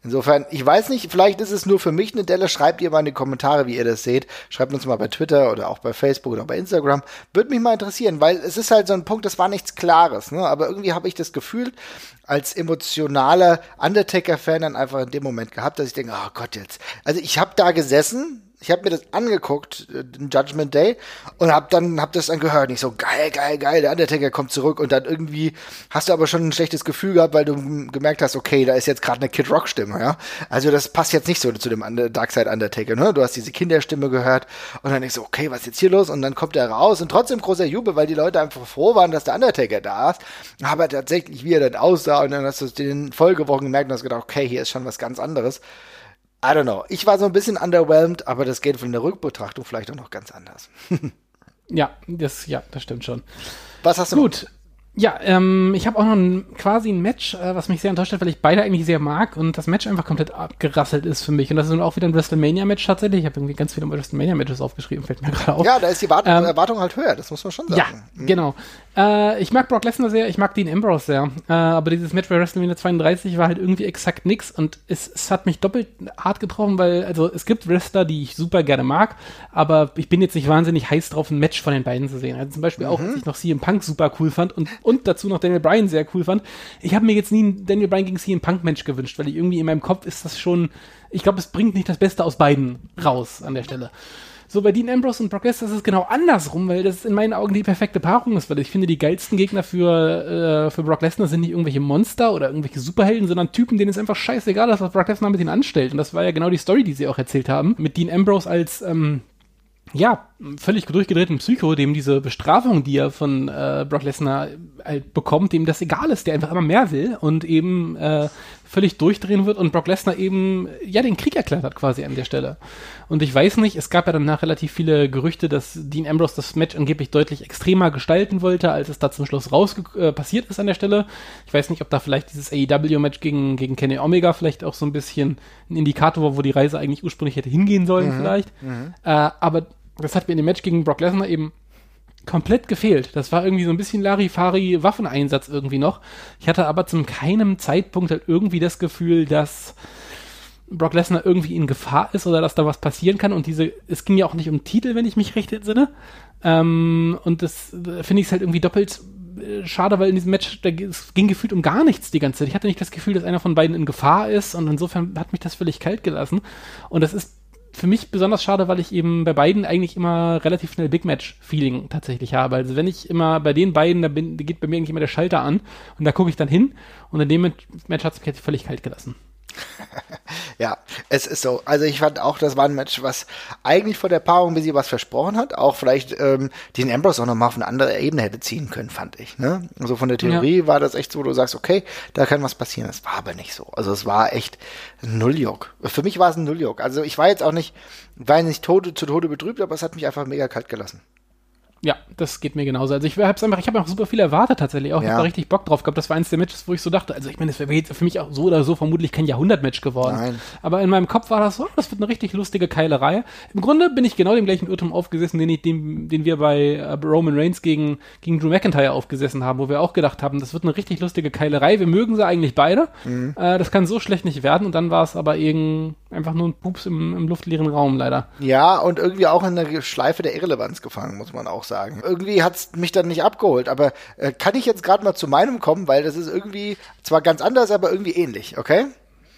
Insofern, ich weiß nicht, vielleicht ist es nur für mich eine Delle. Schreibt ihr mal in die Kommentare, wie ihr das seht. Schreibt uns mal bei Twitter oder auch bei Facebook oder bei Instagram. Würde mich mal interessieren, weil es ist halt so ein Punkt, das war nichts Klares. Ne? Aber irgendwie habe ich das Gefühl, als emotionaler Undertaker-Fan dann einfach in dem Moment gehabt, dass ich denke, oh Gott, jetzt. Also ich habe da gesessen, Ich habe mir das angeguckt, äh, den Judgment Day, und hab dann hab das dann gehört. Nicht so geil, geil, geil. Der Undertaker kommt zurück und dann irgendwie hast du aber schon ein schlechtes Gefühl gehabt, weil du gemerkt hast, okay, da ist jetzt gerade eine Kid Rock Stimme, ja. Also das passt jetzt nicht so zu dem Dark Side Undertaker, ne? Du hast diese Kinderstimme gehört und dann denkst du, okay, was ist jetzt hier los? Und dann kommt er raus und trotzdem großer Jubel, weil die Leute einfach froh waren, dass der Undertaker da ist. Aber tatsächlich, wie er dann aussah und dann hast du den Folgewochen gemerkt und hast gedacht, okay, hier ist schon was ganz anderes. I don't know. Ich war so ein bisschen underwhelmed, aber das geht von der Rückbetrachtung vielleicht auch noch ganz anders. ja, das, ja, das stimmt schon. Was hast du Gut. Noch? Ja, ähm, ich habe auch noch ein, quasi ein Match, äh, was mich sehr enttäuscht hat, weil ich beide eigentlich sehr mag und das Match einfach komplett abgerasselt ist für mich. Und das ist nun auch wieder ein WrestleMania-Match tatsächlich. Ich habe irgendwie ganz viele WrestleMania-Matches aufgeschrieben, fällt mir gerade auf. Ja, da ist die Wart ähm, Erwartung halt höher, das muss man schon sagen. Ja, mhm. genau. Äh, ich mag Brock Lesnar sehr, ich mag Dean Ambrose sehr. Äh, aber dieses Match bei WrestleMania 32 war halt irgendwie exakt nix und es, es hat mich doppelt hart getroffen, weil, also es gibt Wrestler, die ich super gerne mag, aber ich bin jetzt nicht wahnsinnig heiß drauf, ein Match von den beiden zu sehen. Also zum Beispiel mhm. auch, als ich noch CM Punk super cool fand und, und dazu noch Daniel Bryan sehr cool fand. Ich habe mir jetzt nie ein Daniel Bryan gegen CM Punk Match gewünscht, weil ich irgendwie in meinem Kopf ist das schon, ich glaube, es bringt nicht das Beste aus beiden raus an der Stelle. So, bei Dean Ambrose und Brock Lesnar ist es genau andersrum, weil das in meinen Augen die perfekte Paarung ist, weil ich finde, die geilsten Gegner für, äh, für Brock Lesnar sind nicht irgendwelche Monster oder irgendwelche Superhelden, sondern Typen, denen es einfach scheißegal ist, was Brock Lesnar mit ihnen anstellt. Und das war ja genau die Story, die sie auch erzählt haben. Mit Dean Ambrose als, ähm, ja, völlig durchgedrehten Psycho, dem diese Bestrafung, die er von äh, Brock Lesnar halt bekommt, dem das egal ist, der einfach immer mehr will und eben äh, völlig durchdrehen wird und Brock Lesnar eben ja den Krieg erklärt hat quasi an der Stelle. Und ich weiß nicht, es gab ja danach relativ viele Gerüchte, dass Dean Ambrose das Match angeblich deutlich extremer gestalten wollte, als es da zum Schluss raus äh, passiert ist an der Stelle. Ich weiß nicht, ob da vielleicht dieses AEW-Match gegen, gegen Kenny Omega vielleicht auch so ein bisschen ein Indikator war, wo die Reise eigentlich ursprünglich hätte hingehen sollen mhm. vielleicht. Mhm. Äh, aber das hat mir in dem Match gegen Brock Lesnar eben komplett gefehlt. Das war irgendwie so ein bisschen Larifari-Waffeneinsatz irgendwie noch. Ich hatte aber zum keinem Zeitpunkt halt irgendwie das Gefühl, dass Brock Lesnar irgendwie in Gefahr ist oder dass da was passieren kann. Und diese, es ging ja auch nicht um Titel, wenn ich mich recht entsinne. Ähm, und das finde ich halt irgendwie doppelt äh, schade, weil in diesem Match, da, es ging gefühlt um gar nichts die ganze Zeit. Ich hatte nicht das Gefühl, dass einer von beiden in Gefahr ist und insofern hat mich das völlig kalt gelassen. Und das ist für mich besonders schade, weil ich eben bei beiden eigentlich immer relativ schnell Big Match-Feeling tatsächlich habe. Also wenn ich immer bei den beiden, da, bin, da geht bei mir eigentlich immer der Schalter an und da gucke ich dann hin und in dem Match hat es mich völlig kalt gelassen. ja, es ist so. Also ich fand auch, das war ein Match, was eigentlich vor der Paarung ein bisschen was versprochen hat. Auch vielleicht ähm, den Ambrose auch nochmal auf eine andere Ebene hätte ziehen können, fand ich. Ne? Also von der Theorie ja. war das echt so, wo du sagst, okay, da kann was passieren. Das war aber nicht so. Also es war echt ein Nulljock. Für mich war es ein Nulljock. Also ich war jetzt auch nicht, war nicht Tode, zu Tode betrübt, aber es hat mich einfach mega kalt gelassen. Ja, das geht mir genauso. Also ich habe einfach, ich habe auch super viel erwartet tatsächlich. Auch ja. ich habe da richtig Bock drauf gehabt. Das war eins der Matches, wo ich so dachte, also ich meine, das wäre jetzt für mich auch so oder so vermutlich kein Jahrhundert-Match geworden. Nein. Aber in meinem Kopf war das so, das wird eine richtig lustige Keilerei. Im Grunde bin ich genau dem gleichen Irrtum aufgesessen, den, ich, den, den wir bei äh, Roman Reigns gegen, gegen Drew McIntyre aufgesessen haben, wo wir auch gedacht haben, das wird eine richtig lustige Keilerei. Wir mögen sie eigentlich beide. Mhm. Äh, das kann so schlecht nicht werden. Und dann war es aber eben einfach nur ein Pups im, im luftleeren Raum, leider. Ja, und irgendwie auch in der Schleife der Irrelevanz gefangen, muss man auch sagen. Irgendwie hat hat's mich dann nicht abgeholt. Aber äh, kann ich jetzt gerade mal zu meinem kommen, weil das ist irgendwie zwar ganz anders, aber irgendwie ähnlich, okay?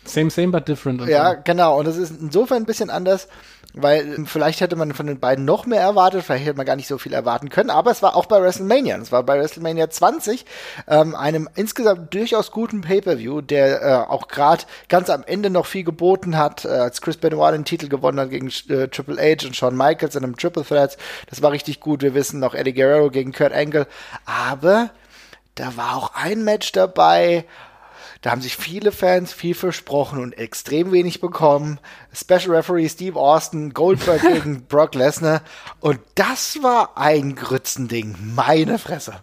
Same, same, but different. Ja, so. genau. Und das ist insofern ein bisschen anders, weil vielleicht hätte man von den beiden noch mehr erwartet, vielleicht hätte man gar nicht so viel erwarten können, aber es war auch bei WrestleMania. Es war bei WrestleMania 20, ähm, einem insgesamt durchaus guten Pay-Per-View, der äh, auch gerade ganz am Ende noch viel geboten hat, äh, als Chris Benoit den Titel gewonnen hat gegen äh, Triple H und Shawn Michaels in einem Triple Threat. Das war richtig gut. Wir wissen noch Eddie Guerrero gegen Kurt Angle. Aber da war auch ein Match dabei, da haben sich viele Fans viel versprochen und extrem wenig bekommen. Special Referee Steve Austin, Goldberg gegen Brock Lesnar. Und das war ein Grützending. Meine Fresse.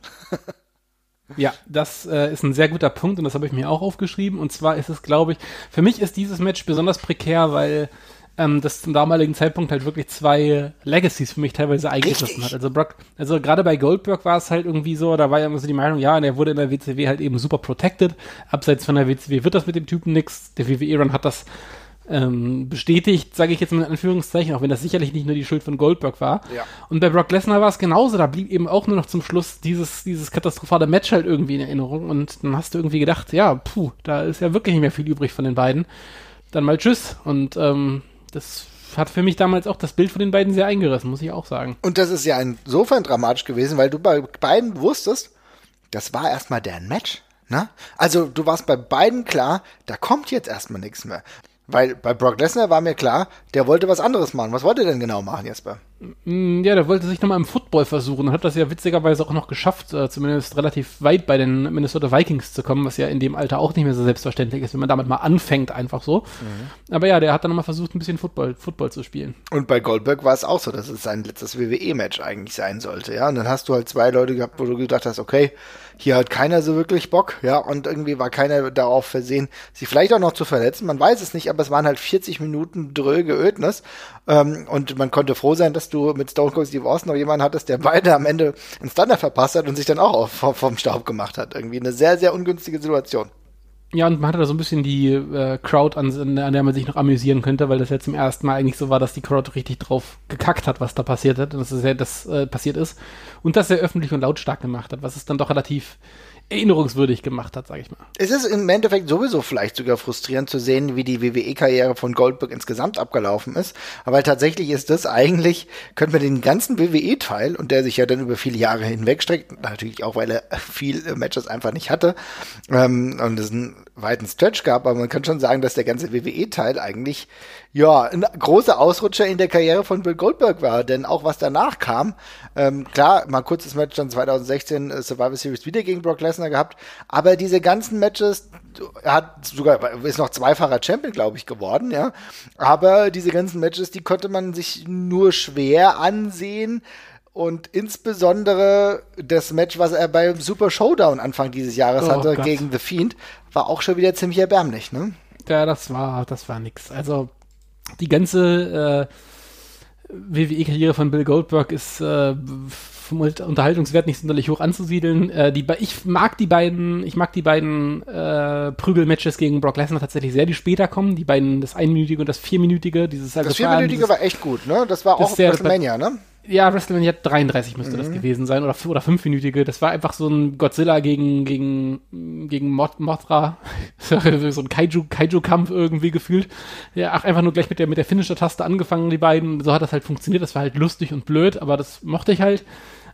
Ja, das äh, ist ein sehr guter Punkt und das habe ich mir auch aufgeschrieben. Und zwar ist es, glaube ich, für mich ist dieses Match besonders prekär, weil ähm, das zum damaligen Zeitpunkt halt wirklich zwei Legacies für mich teilweise eingegriffen hat. Also Brock, also gerade bei Goldberg war es halt irgendwie so, da war ja immer so die Meinung, ja, der wurde in der WCW halt eben super protected. Abseits von der WCW wird das mit dem Typen nix. Der WWE-Run hat das ähm, bestätigt, sage ich jetzt mal in Anführungszeichen, auch wenn das sicherlich nicht nur die Schuld von Goldberg war. Ja. Und bei Brock Lesnar war es genauso, da blieb eben auch nur noch zum Schluss dieses, dieses katastrophale Match halt irgendwie in Erinnerung und dann hast du irgendwie gedacht, ja, puh, da ist ja wirklich nicht mehr viel übrig von den beiden. Dann mal tschüss und ähm, das hat für mich damals auch das Bild von den beiden sehr eingerissen, muss ich auch sagen. Und das ist ja insofern dramatisch gewesen, weil du bei beiden wusstest, das war erstmal deren Match. Ne? Also du warst bei beiden klar, da kommt jetzt erstmal nichts mehr. Weil bei Brock Lesnar war mir klar, der wollte was anderes machen. Was wollte er denn genau machen, Jesper? Mm, ja, der wollte sich nochmal im Football versuchen und hat das ja witzigerweise auch noch geschafft, äh, zumindest relativ weit bei den Minnesota Vikings zu kommen, was ja in dem Alter auch nicht mehr so selbstverständlich ist, wenn man damit mal anfängt, einfach so. Mhm. Aber ja, der hat dann nochmal versucht, ein bisschen Football, Football zu spielen. Und bei Goldberg war es auch so, dass es sein letztes WWE-Match eigentlich sein sollte, ja. Und dann hast du halt zwei Leute gehabt, wo du gedacht hast, okay, hier hat keiner so wirklich Bock, ja, und irgendwie war keiner darauf versehen, sich vielleicht auch noch zu verletzen. Man weiß es nicht, aber es waren halt 40 Minuten dröge Ödnis. Ähm, und man konnte froh sein, dass du mit Stone Cold Steve Austin noch jemanden hattest, der beide am Ende ins Stunner verpasst hat und sich dann auch auf, vom Staub gemacht hat. Irgendwie eine sehr, sehr ungünstige Situation. Ja, und man hatte da so ein bisschen die äh, Crowd, an, an der man sich noch amüsieren könnte, weil das ja zum ersten Mal eigentlich so war, dass die Crowd richtig drauf gekackt hat, was da passiert hat, dass es ja das äh, passiert ist. Und das er öffentlich und lautstark gemacht hat, was es dann doch relativ erinnerungswürdig gemacht hat, sage ich mal. Es ist im Endeffekt sowieso vielleicht sogar frustrierend zu sehen, wie die WWE-Karriere von Goldberg insgesamt abgelaufen ist. Aber tatsächlich ist das eigentlich, könnte man den ganzen WWE-Teil, und der sich ja dann über viele Jahre hinwegstreckt, natürlich auch, weil er viele Matches einfach nicht hatte, ähm, und es einen weiten Stretch gab, aber man kann schon sagen, dass der ganze WWE-Teil eigentlich ja, ein großer Ausrutscher in der Karriere von Bill Goldberg war, denn auch was danach kam, ähm, klar, mal kurzes Match dann 2016 äh, Survivor Series wieder gegen Brock Lesnar gehabt, aber diese ganzen Matches, er hat sogar, ist noch zweifacher Champion, glaube ich, geworden, ja, aber diese ganzen Matches, die konnte man sich nur schwer ansehen, und insbesondere das Match, was er beim Super Showdown Anfang dieses Jahres oh, hatte Gott. gegen The Fiend, war auch schon wieder ziemlich erbärmlich, ne? Ja, das war, das war nix. Also die ganze äh, WWE-Karriere von Bill Goldberg ist äh, vom Unterhaltungswert nicht sonderlich hoch anzusiedeln. Äh, die, ich mag die beiden, ich mag die beiden äh, Prügelmatches gegen Brock Lesnar tatsächlich sehr, die später kommen. Die beiden, das einminütige und das vierminütige. Dieses, das vierminütige war echt gut, ne? Das war auch WrestleMania, ne? Ja, WrestleMania 33 müsste mhm. das gewesen sein oder, oder fünfminütige. Das war einfach so ein Godzilla gegen, gegen, gegen Mothra. so ein Kaiju, Kaiju-Kampf irgendwie gefühlt. Ja, ach, einfach nur gleich mit der, mit der Finisher-Taste angefangen, die beiden. So hat das halt funktioniert. Das war halt lustig und blöd, aber das mochte ich halt.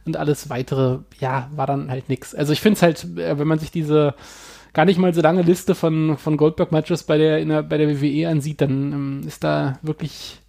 Und alles weitere, ja, war dann halt nix. Also ich finde es halt, äh, wenn man sich diese, gar nicht mal so lange Liste von, von Goldberg-Matches bei der, in der, bei der WWE ansieht, dann ähm, ist da wirklich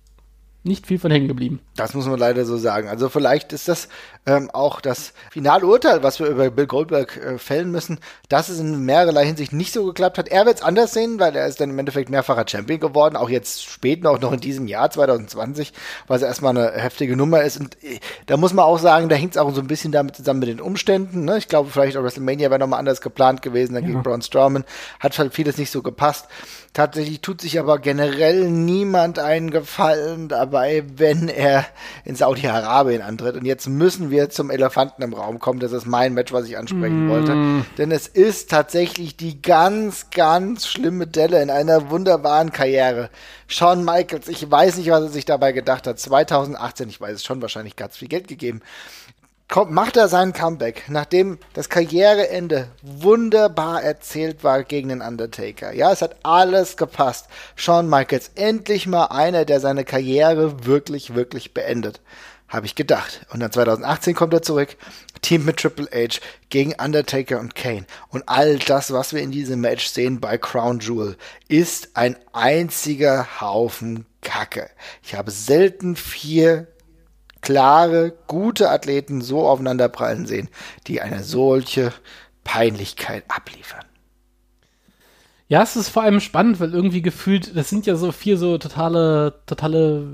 nicht viel von hängen geblieben. Das muss man leider so sagen. Also vielleicht ist das ähm, auch das finale Urteil, was wir über Bill Goldberg äh, fällen müssen, dass es in mehrerlei Hinsicht nicht so geklappt hat. Er wird es anders sehen, weil er ist dann im Endeffekt mehrfacher Champion geworden, auch jetzt spät noch, noch in diesem Jahr 2020, was erstmal eine heftige Nummer ist. Und äh, da muss man auch sagen, da hängt es auch so ein bisschen damit zusammen mit den Umständen. Ne? Ich glaube, vielleicht auch WrestleMania wäre nochmal anders geplant gewesen, dann ja. gegen Braun Strowman. Hat halt vieles nicht so gepasst. Tatsächlich tut sich aber generell niemand einen Gefallen dabei, wenn er in Saudi-Arabien antritt. Und jetzt müssen wir zum Elefanten im Raum kommen. Das ist mein Match, was ich ansprechen mm. wollte. Denn es ist tatsächlich die ganz, ganz schlimme Delle in einer wunderbaren Karriere. Shawn Michaels, ich weiß nicht, was er sich dabei gedacht hat. 2018, ich weiß es schon, wahrscheinlich ganz viel Geld gegeben kommt, macht er seinen Comeback, nachdem das Karriereende wunderbar erzählt war gegen den Undertaker. Ja, es hat alles gepasst. Shawn Michaels, endlich mal einer, der seine Karriere wirklich, wirklich beendet. Habe ich gedacht. Und dann 2018 kommt er zurück, Team mit Triple H gegen Undertaker und Kane. Und all das, was wir in diesem Match sehen bei Crown Jewel, ist ein einziger Haufen Kacke. Ich habe selten vier klare, gute Athleten so aufeinanderprallen sehen, die eine solche Peinlichkeit abliefern. Ja, es ist vor allem spannend, weil irgendwie gefühlt, das sind ja so vier so totale, totale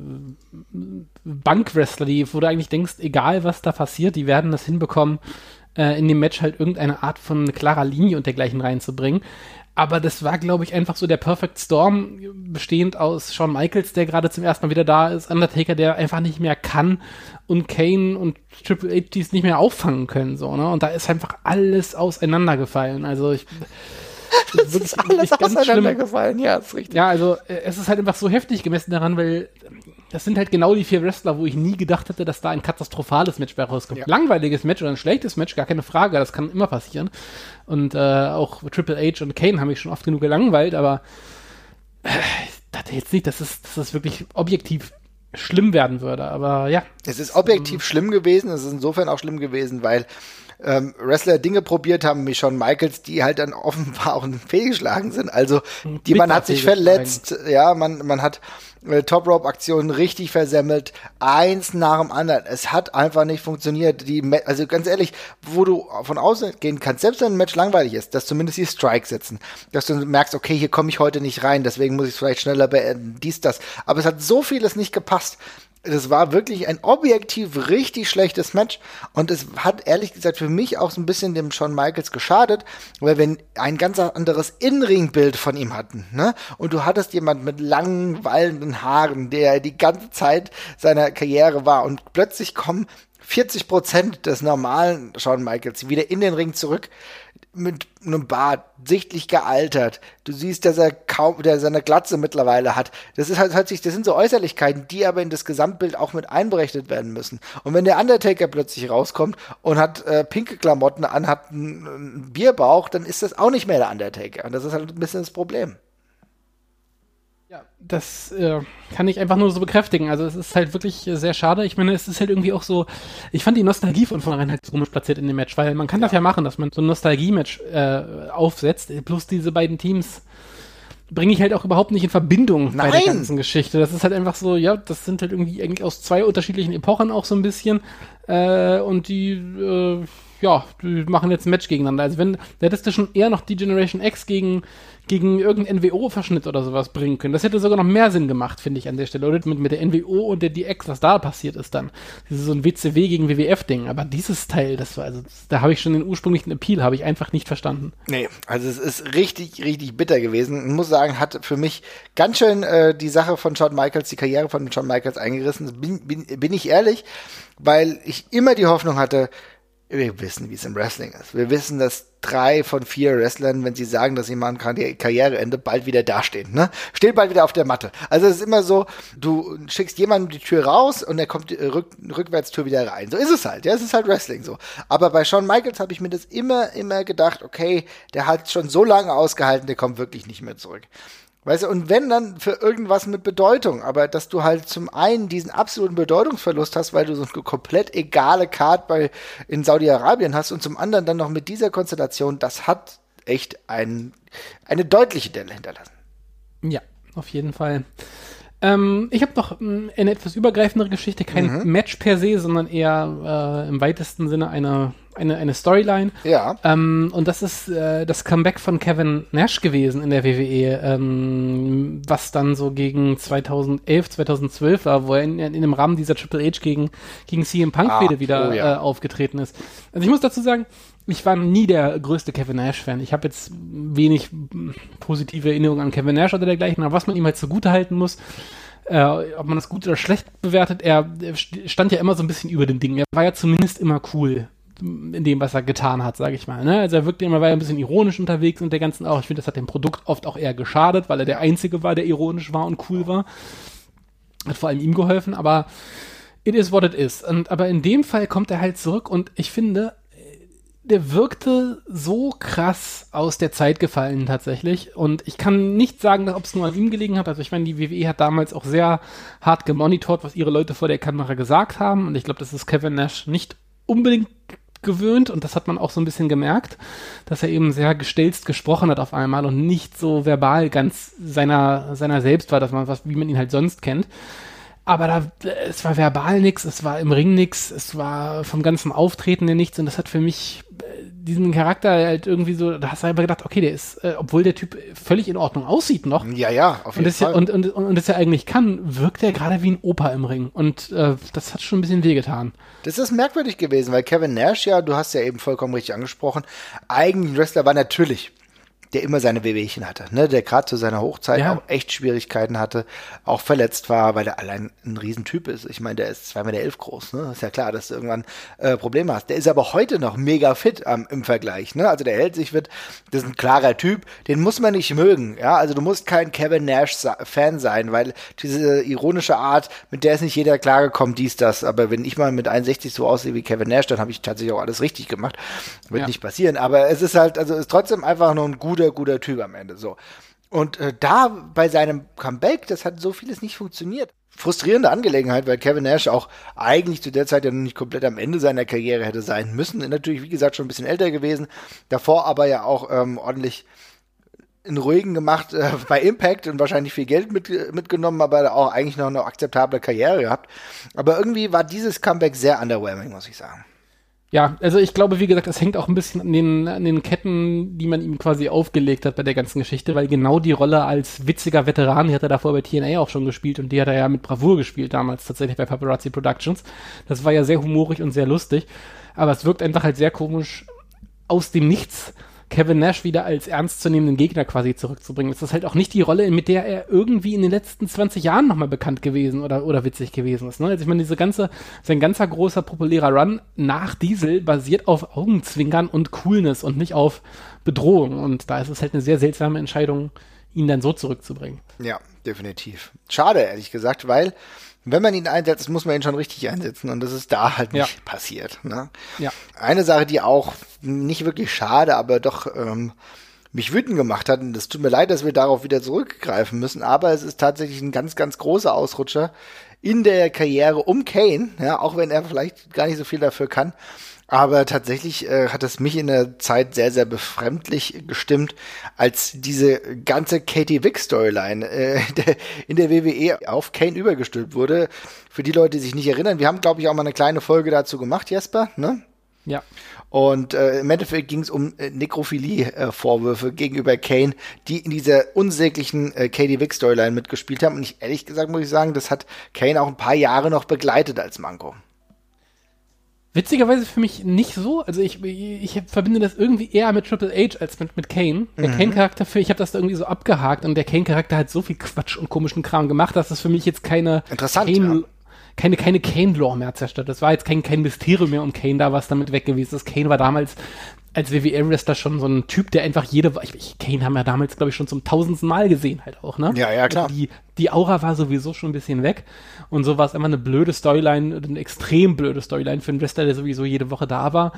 Bankwrestler, die, wo du eigentlich denkst, egal was da passiert, die werden das hinbekommen, äh, in dem Match halt irgendeine Art von klarer Linie und dergleichen reinzubringen. Aber das war, glaube ich, einfach so der Perfect Storm, bestehend aus Shawn Michaels, der gerade zum ersten Mal wieder da ist, Undertaker, der einfach nicht mehr kann und Kane und Triple H, die es nicht mehr auffangen können, so, ne? Und da ist einfach alles auseinandergefallen. Also ich. Das ist alles auseinandergefallen, ja, ist richtig. Ja, also äh, es ist halt einfach so heftig gemessen daran, weil das sind halt genau die vier Wrestler, wo ich nie gedacht hätte, dass da ein katastrophales Match bei rauskommt. Ja. Langweiliges Match oder ein schlechtes Match, gar keine Frage, das kann immer passieren. Und äh, auch Triple H und Kane haben mich schon oft genug gelangweilt, aber äh, ich dachte jetzt nicht, dass es, dass es wirklich objektiv schlimm werden würde. Aber ja. Es ist objektiv schlimm gewesen. Es ist insofern auch schlimm gewesen, weil ähm, Wrestler Dinge probiert haben, wie Shawn Michaels, die halt dann offenbar auch fehlgeschlagen sind. Also die man hat sich verletzt, ja, man, man hat Top Rope Aktionen richtig versemmelt, eins nach dem anderen. Es hat einfach nicht funktioniert. Die, also ganz ehrlich, wo du von außen gehen kannst, selbst wenn ein Match langweilig ist, dass zumindest die Strikes setzen, dass du merkst, okay, hier komme ich heute nicht rein, deswegen muss ich es vielleicht schneller beenden, dies, das. Aber es hat so vieles nicht gepasst das war wirklich ein objektiv richtig schlechtes Match. Und es hat ehrlich gesagt für mich auch so ein bisschen dem Shawn Michaels geschadet, weil wir ein ganz anderes In-Ring-Bild von ihm hatten, ne? Und du hattest jemand mit langen, wallenden Haaren, der die ganze Zeit seiner Karriere war. Und plötzlich kommen 40 Prozent des normalen Shawn Michaels wieder in den Ring zurück mit einem Bart, sichtlich gealtert. Du siehst, dass er kaum, der seine Glatze mittlerweile hat. Das ist halt, das sind so Äußerlichkeiten, die aber in das Gesamtbild auch mit einberechnet werden müssen. Und wenn der Undertaker plötzlich rauskommt und hat äh, pinke Klamotten an, hat einen, einen Bierbauch, dann ist das auch nicht mehr der Undertaker. Und das ist halt ein bisschen das Problem. Ja, das äh, kann ich einfach nur so bekräftigen. Also es ist halt wirklich sehr schade. Ich meine, es ist halt irgendwie auch so, ich fand die Nostalgie von vornherein halt so komisch platziert in dem Match, weil man kann ja. das ja machen, dass man so ein Nostalgie-Match äh, aufsetzt. Plus diese beiden Teams bringe ich halt auch überhaupt nicht in Verbindung Nein. bei der ganzen Geschichte. Das ist halt einfach so, ja, das sind halt irgendwie eigentlich aus zwei unterschiedlichen Epochen auch so ein bisschen. Äh, und die, äh, ja, die machen jetzt ein Match gegeneinander. Also wenn, da hättest du schon eher noch die Generation X gegen gegen irgendeinen NWO-Verschnitt oder sowas bringen können. Das hätte sogar noch mehr Sinn gemacht, finde ich an der Stelle. Oder mit, mit der NWO und der DX, was da passiert ist dann. Das ist so ein WCW gegen WWF-Ding. Aber dieses Teil, das war, also, da habe ich schon den ursprünglichen Appeal, habe ich einfach nicht verstanden. Nee, also es ist richtig, richtig bitter gewesen. Ich muss sagen, hat für mich ganz schön äh, die Sache von Shawn Michaels, die Karriere von Shawn Michaels eingerissen. Bin, bin, bin ich ehrlich, weil ich immer die Hoffnung hatte, wir wissen, wie es im Wrestling ist. Wir wissen, dass drei von vier Wrestlern, wenn sie sagen, dass jemand Karriereende, bald wieder dastehen. Ne? Stehen bald wieder auf der Matte. Also es ist immer so, du schickst jemanden die Tür raus und er kommt die Rück Rückwärtstür wieder rein. So ist es halt. Ja, es ist halt Wrestling so. Aber bei Shawn Michaels habe ich mir das immer, immer gedacht, okay, der hat schon so lange ausgehalten, der kommt wirklich nicht mehr zurück. Weißt du, und wenn dann für irgendwas mit Bedeutung, aber dass du halt zum einen diesen absoluten Bedeutungsverlust hast, weil du so eine komplett egale Card bei in Saudi-Arabien hast und zum anderen dann noch mit dieser Konstellation, das hat echt ein, eine deutliche Delle hinterlassen. Ja, auf jeden Fall. Ähm, ich habe noch ähm, eine etwas übergreifendere Geschichte, kein mhm. Match per se, sondern eher äh, im weitesten Sinne eine, eine, eine Storyline. Ja. Ähm, und das ist äh, das Comeback von Kevin Nash gewesen in der WWE, ähm, was dann so gegen 2011, 2012 war, wo er in, in, dem Rahmen dieser Triple H gegen, gegen CM Punk-Fehde ah, wieder oh, ja. äh, aufgetreten ist. Also ich muss dazu sagen, ich war nie der größte Kevin Nash-Fan. Ich habe jetzt wenig positive Erinnerungen an Kevin Nash oder dergleichen, aber was man ihm halt zugute halten muss, äh, ob man das gut oder schlecht bewertet, er, stand ja immer so ein bisschen über den Dingen. Er war ja zumindest immer cool in dem, was er getan hat, sage ich mal. Ne? Also er wirkte immer, war ein bisschen ironisch unterwegs und der ganzen auch. Ich finde, das hat dem Produkt oft auch eher geschadet, weil er der Einzige war, der ironisch war und cool war. Hat vor allem ihm geholfen, aber it is what it is. Und, aber in dem Fall kommt er halt zurück und ich finde, der wirkte so krass aus der Zeit gefallen tatsächlich. Und ich kann nicht sagen, ob es nur an ihm gelegen hat. Also ich meine, die WWE hat damals auch sehr hart gemonitort, was ihre Leute vor der Kamera gesagt haben. Und ich glaube, das ist Kevin Nash nicht unbedingt gewöhnt und das hat man auch so ein bisschen gemerkt, dass er eben sehr gestelzt gesprochen hat auf einmal und nicht so verbal ganz seiner, seiner selbst war, dass man was, wie man ihn halt sonst kennt. Aber da, es war verbal nichts, es war im Ring nichts, es war vom ganzen Auftreten nichts und das hat für mich diesen Charakter halt irgendwie so, da hast du einfach gedacht, okay, der ist, äh, obwohl der Typ völlig in Ordnung aussieht noch. Ja, ja, auf jeden und Fall. Ja, und, und, und, und das ja eigentlich kann, wirkt er gerade wie ein Opa im Ring. Und äh, das hat schon ein bisschen wehgetan. Das ist merkwürdig gewesen, weil Kevin Nash, ja, du hast ja eben vollkommen richtig angesprochen, eigentlich Wrestler war natürlich der immer seine Wehwehchen hatte, ne? der gerade zu seiner Hochzeit ja. auch echt Schwierigkeiten hatte, auch verletzt war, weil er allein ein Riesentyp ist. Ich meine, der ist zwei Meter elf groß, ne? Ist ja klar, dass du irgendwann äh, Probleme hast. Der ist aber heute noch mega fit ähm, im Vergleich, ne? Also der hält sich fit, das ist ein klarer Typ, den muss man nicht mögen, ja? Also du musst kein Kevin Nash-Fan sein, weil diese ironische Art, mit der ist nicht jeder klargekommen, dies, das. Aber wenn ich mal mit 61 so aussehe wie Kevin Nash, dann habe ich tatsächlich auch alles richtig gemacht. Wird ja. nicht passieren. Aber es ist halt, also ist trotzdem einfach nur ein guter guter, guter Typ am Ende. So. Und äh, da bei seinem Comeback, das hat so vieles nicht funktioniert. Frustrierende Angelegenheit, weil Kevin Nash auch eigentlich zu der Zeit ja noch nicht komplett am Ende seiner Karriere hätte sein müssen. Natürlich, wie gesagt, schon ein bisschen älter gewesen. Davor aber ja auch ähm, ordentlich in ruhigen gemacht äh, bei Impact und wahrscheinlich viel Geld mit, mitgenommen, aber auch eigentlich noch eine akzeptable Karriere gehabt. Aber irgendwie war dieses Comeback sehr underwhelming, muss ich sagen. Ja, also ich glaube, wie gesagt, es hängt auch ein bisschen an den, an den Ketten, die man ihm quasi aufgelegt hat bei der ganzen Geschichte, weil genau die Rolle als witziger Veteran, die hat er davor bei TNA auch schon gespielt und die hat er ja mit Bravour gespielt damals tatsächlich bei Paparazzi Productions. Das war ja sehr humorig und sehr lustig, aber es wirkt einfach halt sehr komisch aus dem Nichts Kevin Nash wieder als ernstzunehmenden Gegner quasi zurückzubringen. Das ist halt auch nicht die Rolle, mit der er irgendwie in den letzten 20 Jahren nochmal bekannt gewesen oder, oder witzig gewesen ist. Ne? Also ich meine, diese ganze, sein ganzer großer populärer Run nach Diesel basiert auf Augenzwinkern und Coolness und nicht auf Bedrohung. Und da ist es halt eine sehr seltsame Entscheidung, ihn dann so zurückzubringen. Ja, definitiv. Schade, ehrlich gesagt, weil wenn man ihn einsetzt, muss man ihn schon richtig einsetzen und das ist da halt nicht ja. passiert. Ne? Ja. Eine Sache, die auch nicht wirklich schade, aber doch ähm, mich wütend gemacht hat, und es tut mir leid, dass wir darauf wieder zurückgreifen müssen, aber es ist tatsächlich ein ganz, ganz großer Ausrutscher in der Karriere um Kane, ja, auch wenn er vielleicht gar nicht so viel dafür kann. Aber tatsächlich äh, hat es mich in der Zeit sehr, sehr befremdlich gestimmt, als diese ganze Katie Vick Storyline äh, in der WWE auf Kane übergestülpt wurde. Für die Leute, die sich nicht erinnern, wir haben, glaube ich, auch mal eine kleine Folge dazu gemacht, Jesper, ne? Ja. Und äh, im Endeffekt ging es um äh, Nekrophilie-Vorwürfe äh, gegenüber Kane, die in dieser unsäglichen äh, Katie Vick Storyline mitgespielt haben. Und ich ehrlich gesagt muss ich sagen, das hat Kane auch ein paar Jahre noch begleitet als Manko. Witzigerweise für mich nicht so. Also ich, ich verbinde das irgendwie eher mit Triple H als mit, mit Kane. Der mhm. Kane-Charakter, für ich habe das da irgendwie so abgehakt und der Kane-Charakter hat so viel Quatsch und komischen Kram gemacht, dass das für mich jetzt keine Interessant, Kane, ja. keine, keine Kane-Lore mehr zerstört. Das war jetzt kein, kein Mysterium mehr um Kane da, was damit weg gewesen ist. Kane war damals als WWE-Wrestler schon so ein Typ, der einfach jede, ich, ich Kane haben wir damals, glaube ich, schon zum tausendsten Mal gesehen halt auch, ne? Ja, ja, klar. Die, die Aura war sowieso schon ein bisschen weg und so war es immer eine blöde Storyline, eine extrem blöde Storyline für einen Wrestler, der sowieso jede Woche da war.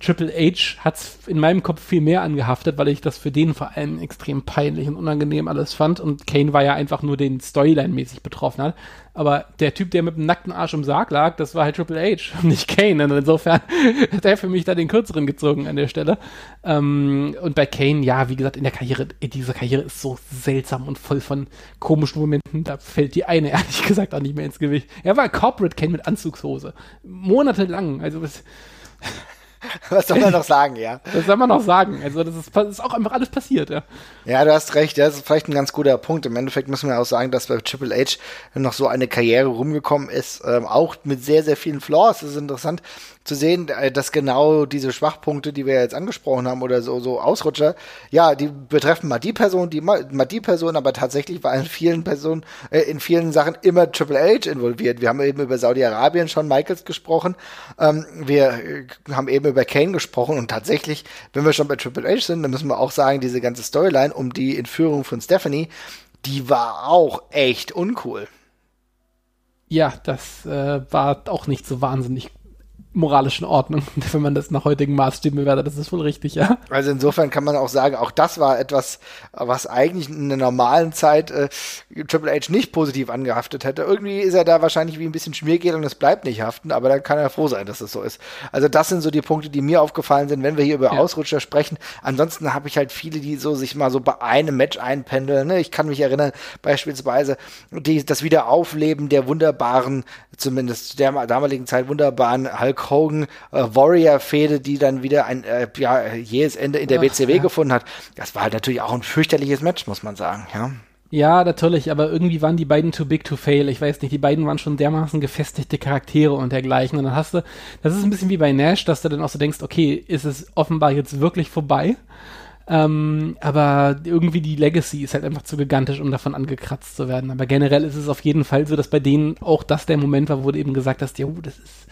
Triple H hat's in meinem Kopf viel mehr angehaftet, weil ich das für den vor allem extrem peinlich und unangenehm alles fand und Kane war ja einfach nur den Storyline-mäßig betroffen hat. Aber der Typ, der mit dem nackten Arsch im Sarg lag, das war halt Triple H und nicht Kane. Und insofern hat er für mich da den kürzeren gezogen an der Stelle. Ähm, und bei Kane, ja, wie gesagt, in der Karriere, diese Karriere ist so seltsam und voll von komischen Momenten. Da fällt die eine ehrlich gesagt auch nicht mehr ins Gewicht. Er war Corporate Kane mit Anzugshose. Monatelang. Also was. Was soll man noch sagen, ja? Was soll man noch sagen? Also, das ist, das ist, auch einfach alles passiert, ja. Ja, du hast recht, ja, das ist vielleicht ein ganz guter Punkt. Im Endeffekt müssen wir auch sagen, dass bei Triple H noch so eine Karriere rumgekommen ist, ähm, auch mit sehr, sehr vielen Flaws. Das ist interessant zu sehen, äh, dass genau diese Schwachpunkte, die wir jetzt angesprochen haben, oder so, so Ausrutscher, ja, die betreffen mal die Person, die mal, die Person, aber tatsächlich war in vielen Personen, äh, in vielen Sachen immer Triple H involviert. Wir haben eben über Saudi-Arabien schon Michaels gesprochen, ähm, wir äh, haben eben über Kane gesprochen und tatsächlich, wenn wir schon bei Triple H sind, dann müssen wir auch sagen, diese ganze Storyline um die Entführung von Stephanie, die war auch echt uncool. Ja, das äh, war auch nicht so wahnsinnig moralischen Ordnung, wenn man das nach heutigen Maßstäben bewertet. Das ist wohl richtig, ja. Also insofern kann man auch sagen, auch das war etwas, was eigentlich in der normalen Zeit äh, Triple H nicht positiv angehaftet hätte. Irgendwie ist er da wahrscheinlich wie ein bisschen Schmiergeld und es bleibt nicht haften, aber da kann er froh sein, dass das so ist. Also das sind so die Punkte, die mir aufgefallen sind, wenn wir hier über ja. Ausrutscher sprechen. Ansonsten habe ich halt viele, die so sich mal so bei einem Match einpendeln. Ne? Ich kann mich erinnern, beispielsweise die, das Wiederaufleben der wunderbaren, zumindest der damaligen Zeit wunderbaren Hulk Hogan äh, Warrior-Fehde, die dann wieder ein äh, ja, jähes Ende in der Ach, WCW ja. gefunden hat. Das war halt natürlich auch ein fürchterliches Match, muss man sagen, ja. Ja, natürlich, aber irgendwie waren die beiden too big to fail. Ich weiß nicht, die beiden waren schon dermaßen gefestigte Charaktere und dergleichen. Und dann hast du, das ist ein bisschen wie bei Nash, dass du dann auch so denkst, okay, ist es offenbar jetzt wirklich vorbei? Ähm, aber irgendwie die Legacy ist halt einfach zu gigantisch, um davon angekratzt zu werden. Aber generell ist es auf jeden Fall so, dass bei denen auch das der Moment war, wo du eben gesagt hast, ja, das ist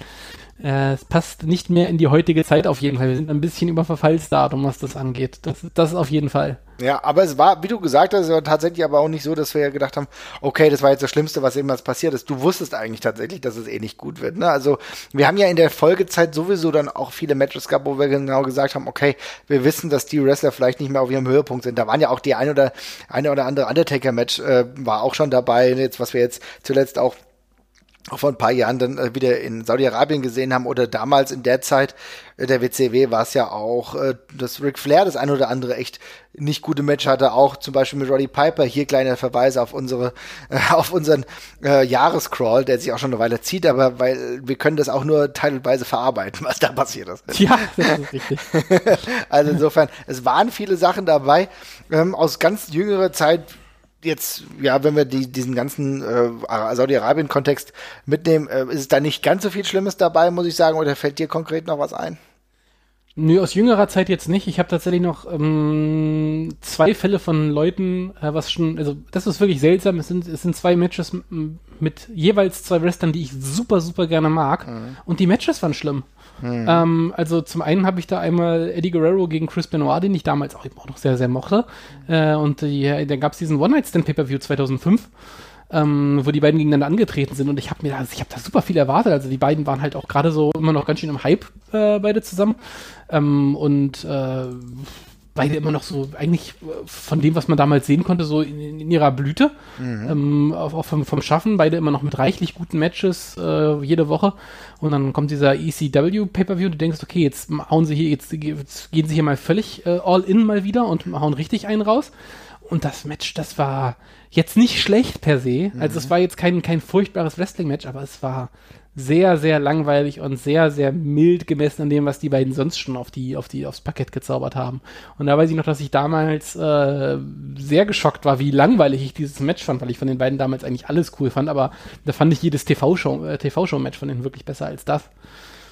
äh, es passt nicht mehr in die heutige Zeit auf jeden Fall. Wir sind ein bisschen über Verfallsdatum, was das angeht. Das, das auf jeden Fall. Ja, aber es war, wie du gesagt hast, tatsächlich aber auch nicht so, dass wir ja gedacht haben, okay, das war jetzt das Schlimmste, was jemals passiert ist. Du wusstest eigentlich tatsächlich, dass es eh nicht gut wird. Ne? Also wir haben ja in der Folgezeit sowieso dann auch viele Matches gehabt, wo wir genau gesagt haben, okay, wir wissen, dass die Wrestler vielleicht nicht mehr auf ihrem Höhepunkt sind. Da waren ja auch die ein oder eine oder andere Undertaker-Match äh, war auch schon dabei. Jetzt, was wir jetzt zuletzt auch vor ein paar Jahren dann äh, wieder in Saudi-Arabien gesehen haben oder damals in der Zeit äh, der WCW war es ja auch, äh, dass Ric Flair das ein oder andere echt nicht gute Match hatte, auch zum Beispiel mit Roddy Piper. Hier kleiner Verweis auf unsere, auf unseren äh, Jahrescrawl, der sich auch schon eine Weile zieht, aber weil wir können das auch nur teilweise verarbeiten, was da passiert ist. Ja, das ist richtig. also insofern, es waren viele Sachen dabei ähm, aus ganz jüngerer Zeit jetzt, ja, wenn wir die, diesen ganzen äh, Saudi-Arabien-Kontext mitnehmen, äh, ist da nicht ganz so viel Schlimmes dabei, muss ich sagen, oder fällt dir konkret noch was ein? Nö, aus jüngerer Zeit jetzt nicht. Ich habe tatsächlich noch ähm, zwei Fälle von Leuten, äh, was schon, also das ist wirklich seltsam. Es sind, es sind zwei Matches mit jeweils zwei Wrestlern, die ich super, super gerne mag. Mhm. Und die Matches waren schlimm. Mhm. Ähm, also zum einen habe ich da einmal Eddie Guerrero gegen Chris Benoit, den ich damals auch, auch noch sehr, sehr mochte. Äh, und die, dann gab es diesen One-Night-Stand-Pay-Per-View 2005. Ähm, wo die beiden gegeneinander angetreten sind und ich habe mir da, ich habe da super viel erwartet. Also die beiden waren halt auch gerade so immer noch ganz schön im Hype äh, beide zusammen ähm, und äh, beide immer noch so eigentlich von dem, was man damals sehen konnte, so in, in ihrer Blüte. Mhm. Ähm, auch, auch vom, vom, Schaffen, beide immer noch mit reichlich guten Matches äh, jede Woche. Und dann kommt dieser ECW Pay-Per-View, du denkst, okay, jetzt hauen sie hier, jetzt, jetzt gehen sie hier mal völlig äh, all in mal wieder und hauen richtig einen raus. Und das Match, das war jetzt nicht schlecht per se. Mhm. Also es war jetzt kein, kein furchtbares Wrestling-Match, aber es war sehr, sehr langweilig und sehr, sehr mild gemessen an dem, was die beiden sonst schon auf die, auf die, aufs Parkett gezaubert haben. Und da weiß ich noch, dass ich damals äh, sehr geschockt war, wie langweilig ich dieses Match fand, weil ich von den beiden damals eigentlich alles cool fand, aber da fand ich jedes TV-Show, äh, TV-Show-Match von denen wirklich besser als das.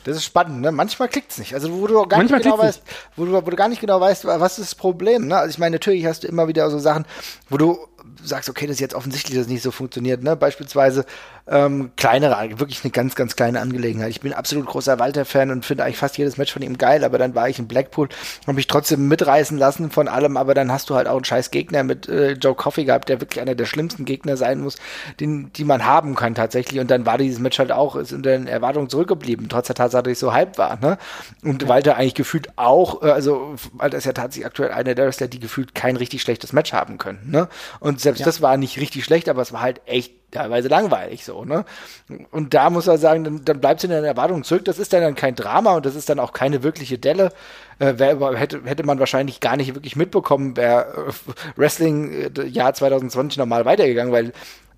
Das ist spannend, ne? Manchmal klickt's nicht. Also wo du gar Manchmal nicht genau weißt, wo du, wo du gar nicht genau weißt, was ist das Problem, ne? Also ich meine, natürlich hast du immer wieder so Sachen, wo du sagst, okay, das ist jetzt offensichtlich, dass es nicht so funktioniert, ne? Beispielsweise ähm, kleinere, wirklich eine ganz, ganz kleine Angelegenheit. Ich bin absolut großer Walter-Fan und finde eigentlich fast jedes Match von ihm geil, aber dann war ich in Blackpool, habe mich trotzdem mitreißen lassen von allem, aber dann hast du halt auch einen scheiß Gegner mit äh, Joe Coffey gehabt, der wirklich einer der schlimmsten Gegner sein muss, den, die man haben kann tatsächlich. Und dann war dieses Match halt auch, ist in den Erwartungen zurückgeblieben, trotz der Tatsache, dass ich so hype war, ne? Und ja. Walter eigentlich gefühlt auch, äh, also Walter ist ja tatsächlich aktuell einer der Wrestler, die gefühlt kein richtig schlechtes Match haben können, ne? Und selbst ja. das war nicht richtig schlecht, aber es war halt echt teilweise langweilig so, ne? Und da muss er sagen, dann, dann bleibt es in der Erwartung zurück. Das ist dann, dann kein Drama und das ist dann auch keine wirkliche Delle. Äh, wär, hätte, hätte man wahrscheinlich gar nicht wirklich mitbekommen, wäre äh, Wrestling äh, Jahr 2020 normal weitergegangen, weil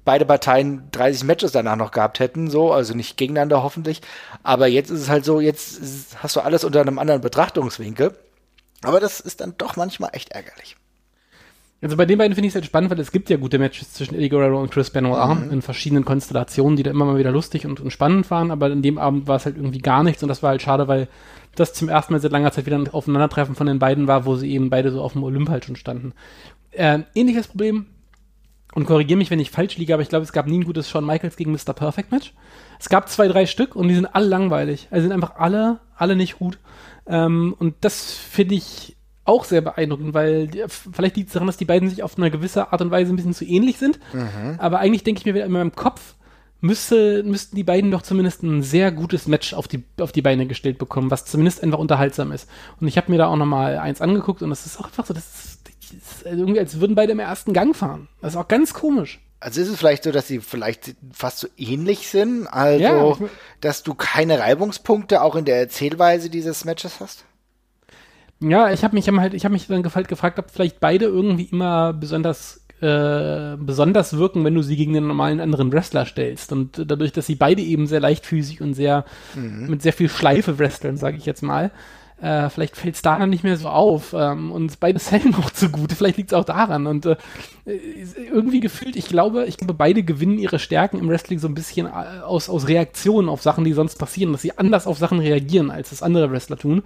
beide Parteien 30 Matches danach noch gehabt hätten, so, also nicht gegeneinander hoffentlich. Aber jetzt ist es halt so, jetzt hast du alles unter einem anderen Betrachtungswinkel. Aber das ist dann doch manchmal echt ärgerlich. Also bei den beiden finde ich es halt spannend, weil es gibt ja gute Matches zwischen Eddie Guerrero und Chris Benoit mhm. in verschiedenen Konstellationen, die da immer mal wieder lustig und, und spannend waren, aber in dem Abend war es halt irgendwie gar nichts und das war halt schade, weil das zum ersten Mal seit langer Zeit wieder ein Aufeinandertreffen von den beiden war, wo sie eben beide so auf dem Olymp halt schon standen. Äh, ähnliches Problem, und korrigiere mich, wenn ich falsch liege, aber ich glaube, es gab nie ein gutes Shawn Michaels gegen Mr. Perfect Match. Es gab zwei, drei Stück und die sind alle langweilig. Also sind einfach alle, alle nicht gut. Ähm, und das finde ich auch sehr beeindruckend, weil vielleicht liegt es daran, dass die beiden sich auf eine gewisse Art und Weise ein bisschen zu ähnlich sind. Mhm. Aber eigentlich denke ich mir wieder in meinem Kopf, müsste, müssten die beiden doch zumindest ein sehr gutes Match auf die, auf die Beine gestellt bekommen, was zumindest einfach unterhaltsam ist. Und ich habe mir da auch noch mal eins angeguckt und das ist auch einfach so, das ist, das ist irgendwie, als würden beide im ersten Gang fahren. Das ist auch ganz komisch. Also ist es vielleicht so, dass sie vielleicht fast so ähnlich sind, also ja, dass du keine Reibungspunkte auch in der Erzählweise dieses Matches hast? Ja, ich habe mich halt, ich habe mich dann halt gefragt, ob vielleicht beide irgendwie immer besonders äh, besonders wirken, wenn du sie gegen einen normalen anderen Wrestler stellst. Und dadurch, dass sie beide eben sehr leichtfüßig und sehr mhm. mit sehr viel Schleife wresteln, sage ich jetzt mal, äh, vielleicht fällt es daran nicht mehr so auf. Ähm, und beide sellen auch zu gut. Vielleicht liegt es auch daran. Und äh, irgendwie gefühlt, ich glaube, ich glaube, beide gewinnen ihre Stärken im Wrestling so ein bisschen äh, aus, aus Reaktionen auf Sachen, die sonst passieren, dass sie anders auf Sachen reagieren, als das andere Wrestler tun.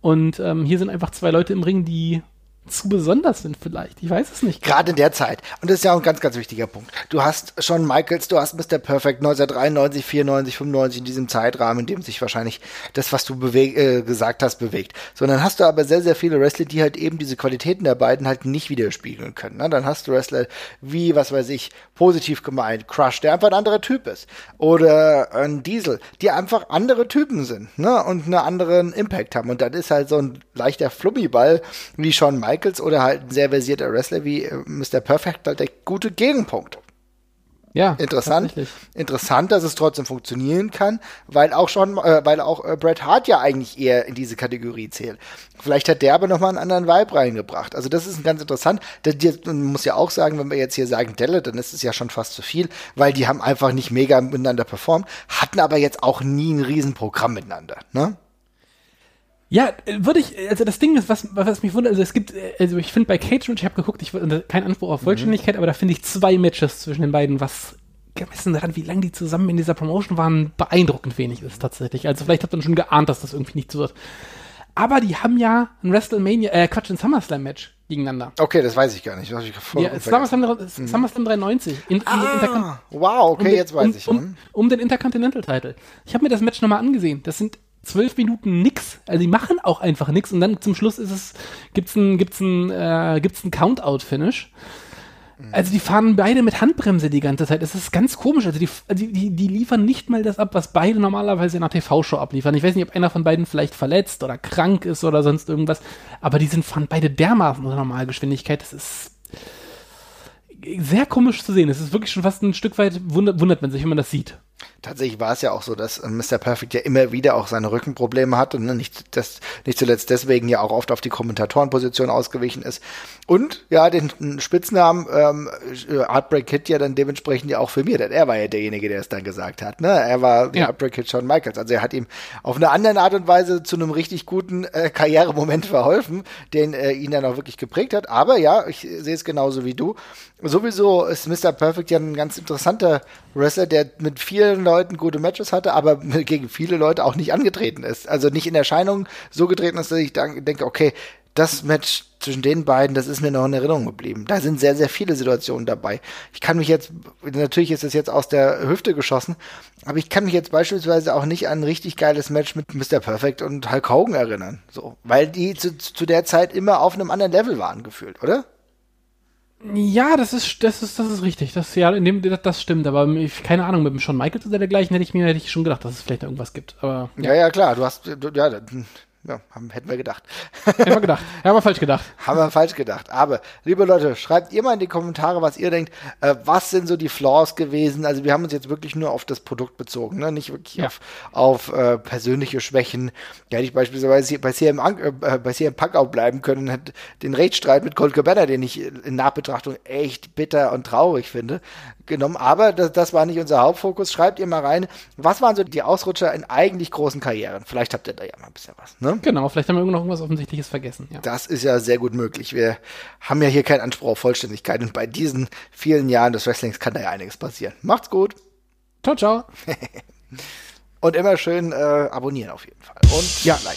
Und ähm, hier sind einfach zwei Leute im Ring, die zu besonders sind vielleicht. Ich weiß es nicht. Gerade in der Zeit. Und das ist ja auch ein ganz, ganz wichtiger Punkt. Du hast Shawn Michaels, du hast Mr. Perfect 1993, 94, 95 in diesem Zeitrahmen, in dem sich wahrscheinlich das, was du äh, gesagt hast, bewegt. So, dann hast du aber sehr, sehr viele Wrestler, die halt eben diese Qualitäten der beiden halt nicht widerspiegeln können. Ne? Dann hast du Wrestler wie, was weiß ich, positiv gemeint, Crush, der einfach ein anderer Typ ist. Oder ein Diesel, die einfach andere Typen sind ne? und einen anderen Impact haben. Und das ist halt so ein leichter Flummiball wie Shawn Michaels Michaels oder halt ein sehr versierter Wrestler wie äh, Mr. Perfect halt der gute Gegenpunkt. Ja, interessant. Interessant, dass es trotzdem funktionieren kann, weil auch schon, äh, weil auch äh, Bret Hart ja eigentlich eher in diese Kategorie zählt. Vielleicht hat der aber noch mal einen anderen Vibe reingebracht. Also das ist ganz interessant. Das, man muss ja auch sagen, wenn wir jetzt hier sagen Delle, dann ist es ja schon fast zu viel, weil die haben einfach nicht mega miteinander performt, hatten aber jetzt auch nie ein Riesenprogramm miteinander. Ne? Ja, äh, würde ich, also das Ding ist, was, was mich wundert, also es gibt, äh, also ich finde bei Cage ich habe geguckt, ich kein Anspruch auf Vollständigkeit, mhm. aber da finde ich zwei Matches zwischen den beiden, was gemessen daran, wie lange die zusammen in dieser Promotion waren, beeindruckend wenig ist tatsächlich. Also vielleicht habt ihr schon geahnt, dass das irgendwie nicht so wird. Aber die haben ja ein WrestleMania, äh, Quatsch, ein SummerSlam-Match gegeneinander. Okay, das weiß ich gar nicht. Das ich ja, SummerSlam, mhm. SummerSlam 93. In, in ah, wow, okay, um den, jetzt weiß um, ich. Um, um den Intercontinental-Title. Ich habe mir das Match nochmal angesehen. Das sind zwölf Minuten nix. Also die machen auch einfach nix und dann zum Schluss ist es, gibt's ein, gibt's ein, äh, gibt's ein Count-Out-Finish. Also die fahren beide mit Handbremse die ganze Zeit. Das ist ganz komisch. Also die, die, die liefern nicht mal das ab, was beide normalerweise in einer TV-Show abliefern. Ich weiß nicht, ob einer von beiden vielleicht verletzt oder krank ist oder sonst irgendwas. Aber die sind fahren beide dermaßen unter Normalgeschwindigkeit. Das ist sehr komisch zu sehen. Es ist wirklich schon fast ein Stück weit wundert, wundert man sich, wenn man das sieht. Tatsächlich war es ja auch so, dass äh, Mr. Perfect ja immer wieder auch seine Rückenprobleme hatte, ne? nicht, das, nicht zuletzt deswegen ja auch oft auf die Kommentatorenposition ausgewichen ist. Und ja, den Spitznamen ähm, Heartbreak Kid ja dann dementsprechend ja auch für mir, denn er war ja derjenige, der es dann gesagt hat. Ne? Er war ja. Heartbreak Kid Shawn Michaels. Also er hat ihm auf eine andere Art und Weise zu einem richtig guten äh, Karrieremoment verholfen, den äh, ihn dann auch wirklich geprägt hat. Aber ja, ich sehe es genauso wie du. Sowieso ist Mr. Perfect ja ein ganz interessanter Wrestler, der mit vielen Leuten gute Matches hatte, aber gegen viele Leute auch nicht angetreten ist. Also nicht in Erscheinung so getreten ist, dass ich denke, okay, das Match zwischen den beiden, das ist mir noch in Erinnerung geblieben. Da sind sehr, sehr viele Situationen dabei. Ich kann mich jetzt, natürlich ist es jetzt aus der Hüfte geschossen, aber ich kann mich jetzt beispielsweise auch nicht an ein richtig geiles Match mit Mr. Perfect und Hulk Hogan erinnern. So, weil die zu, zu der Zeit immer auf einem anderen Level waren, gefühlt, oder? Ja, das ist, das ist, das ist richtig. Das, ja, in dem, das stimmt, aber ich, keine Ahnung, mit dem Shawn Michaels oder dergleichen hätte ich mir, hätte ich schon gedacht, dass es vielleicht irgendwas gibt, aber. Ja, ja, ja klar, du hast, du, ja, ja, haben, hätten wir gedacht. Hätten wir gedacht. Haben wir falsch gedacht. haben wir falsch gedacht. Aber, liebe Leute, schreibt ihr mal in die Kommentare, was ihr denkt. Äh, was sind so die Flaws gewesen? Also, wir haben uns jetzt wirklich nur auf das Produkt bezogen, ne? nicht wirklich ja. auf, auf äh, persönliche Schwächen. Ja, hätte ich beispielsweise bei CM, äh, bei CM Punk auch bleiben können, hat den Rechtsstreit mit Colt Cabana, den ich in Nachbetrachtung echt bitter und traurig finde, genommen. Aber das, das war nicht unser Hauptfokus. Schreibt ihr mal rein, was waren so die Ausrutscher in eigentlich großen Karrieren? Vielleicht habt ihr da ja mal ein bisschen was. Ne? Genau, vielleicht haben wir noch irgendwas Offensichtliches vergessen. Ja. Das ist ja sehr gut möglich. Wir haben ja hier keinen Anspruch auf Vollständigkeit und bei diesen vielen Jahren des Wrestlings kann da ja einiges passieren. Macht's gut. Ciao, ciao. und immer schön äh, abonnieren auf jeden Fall. Und ja, like.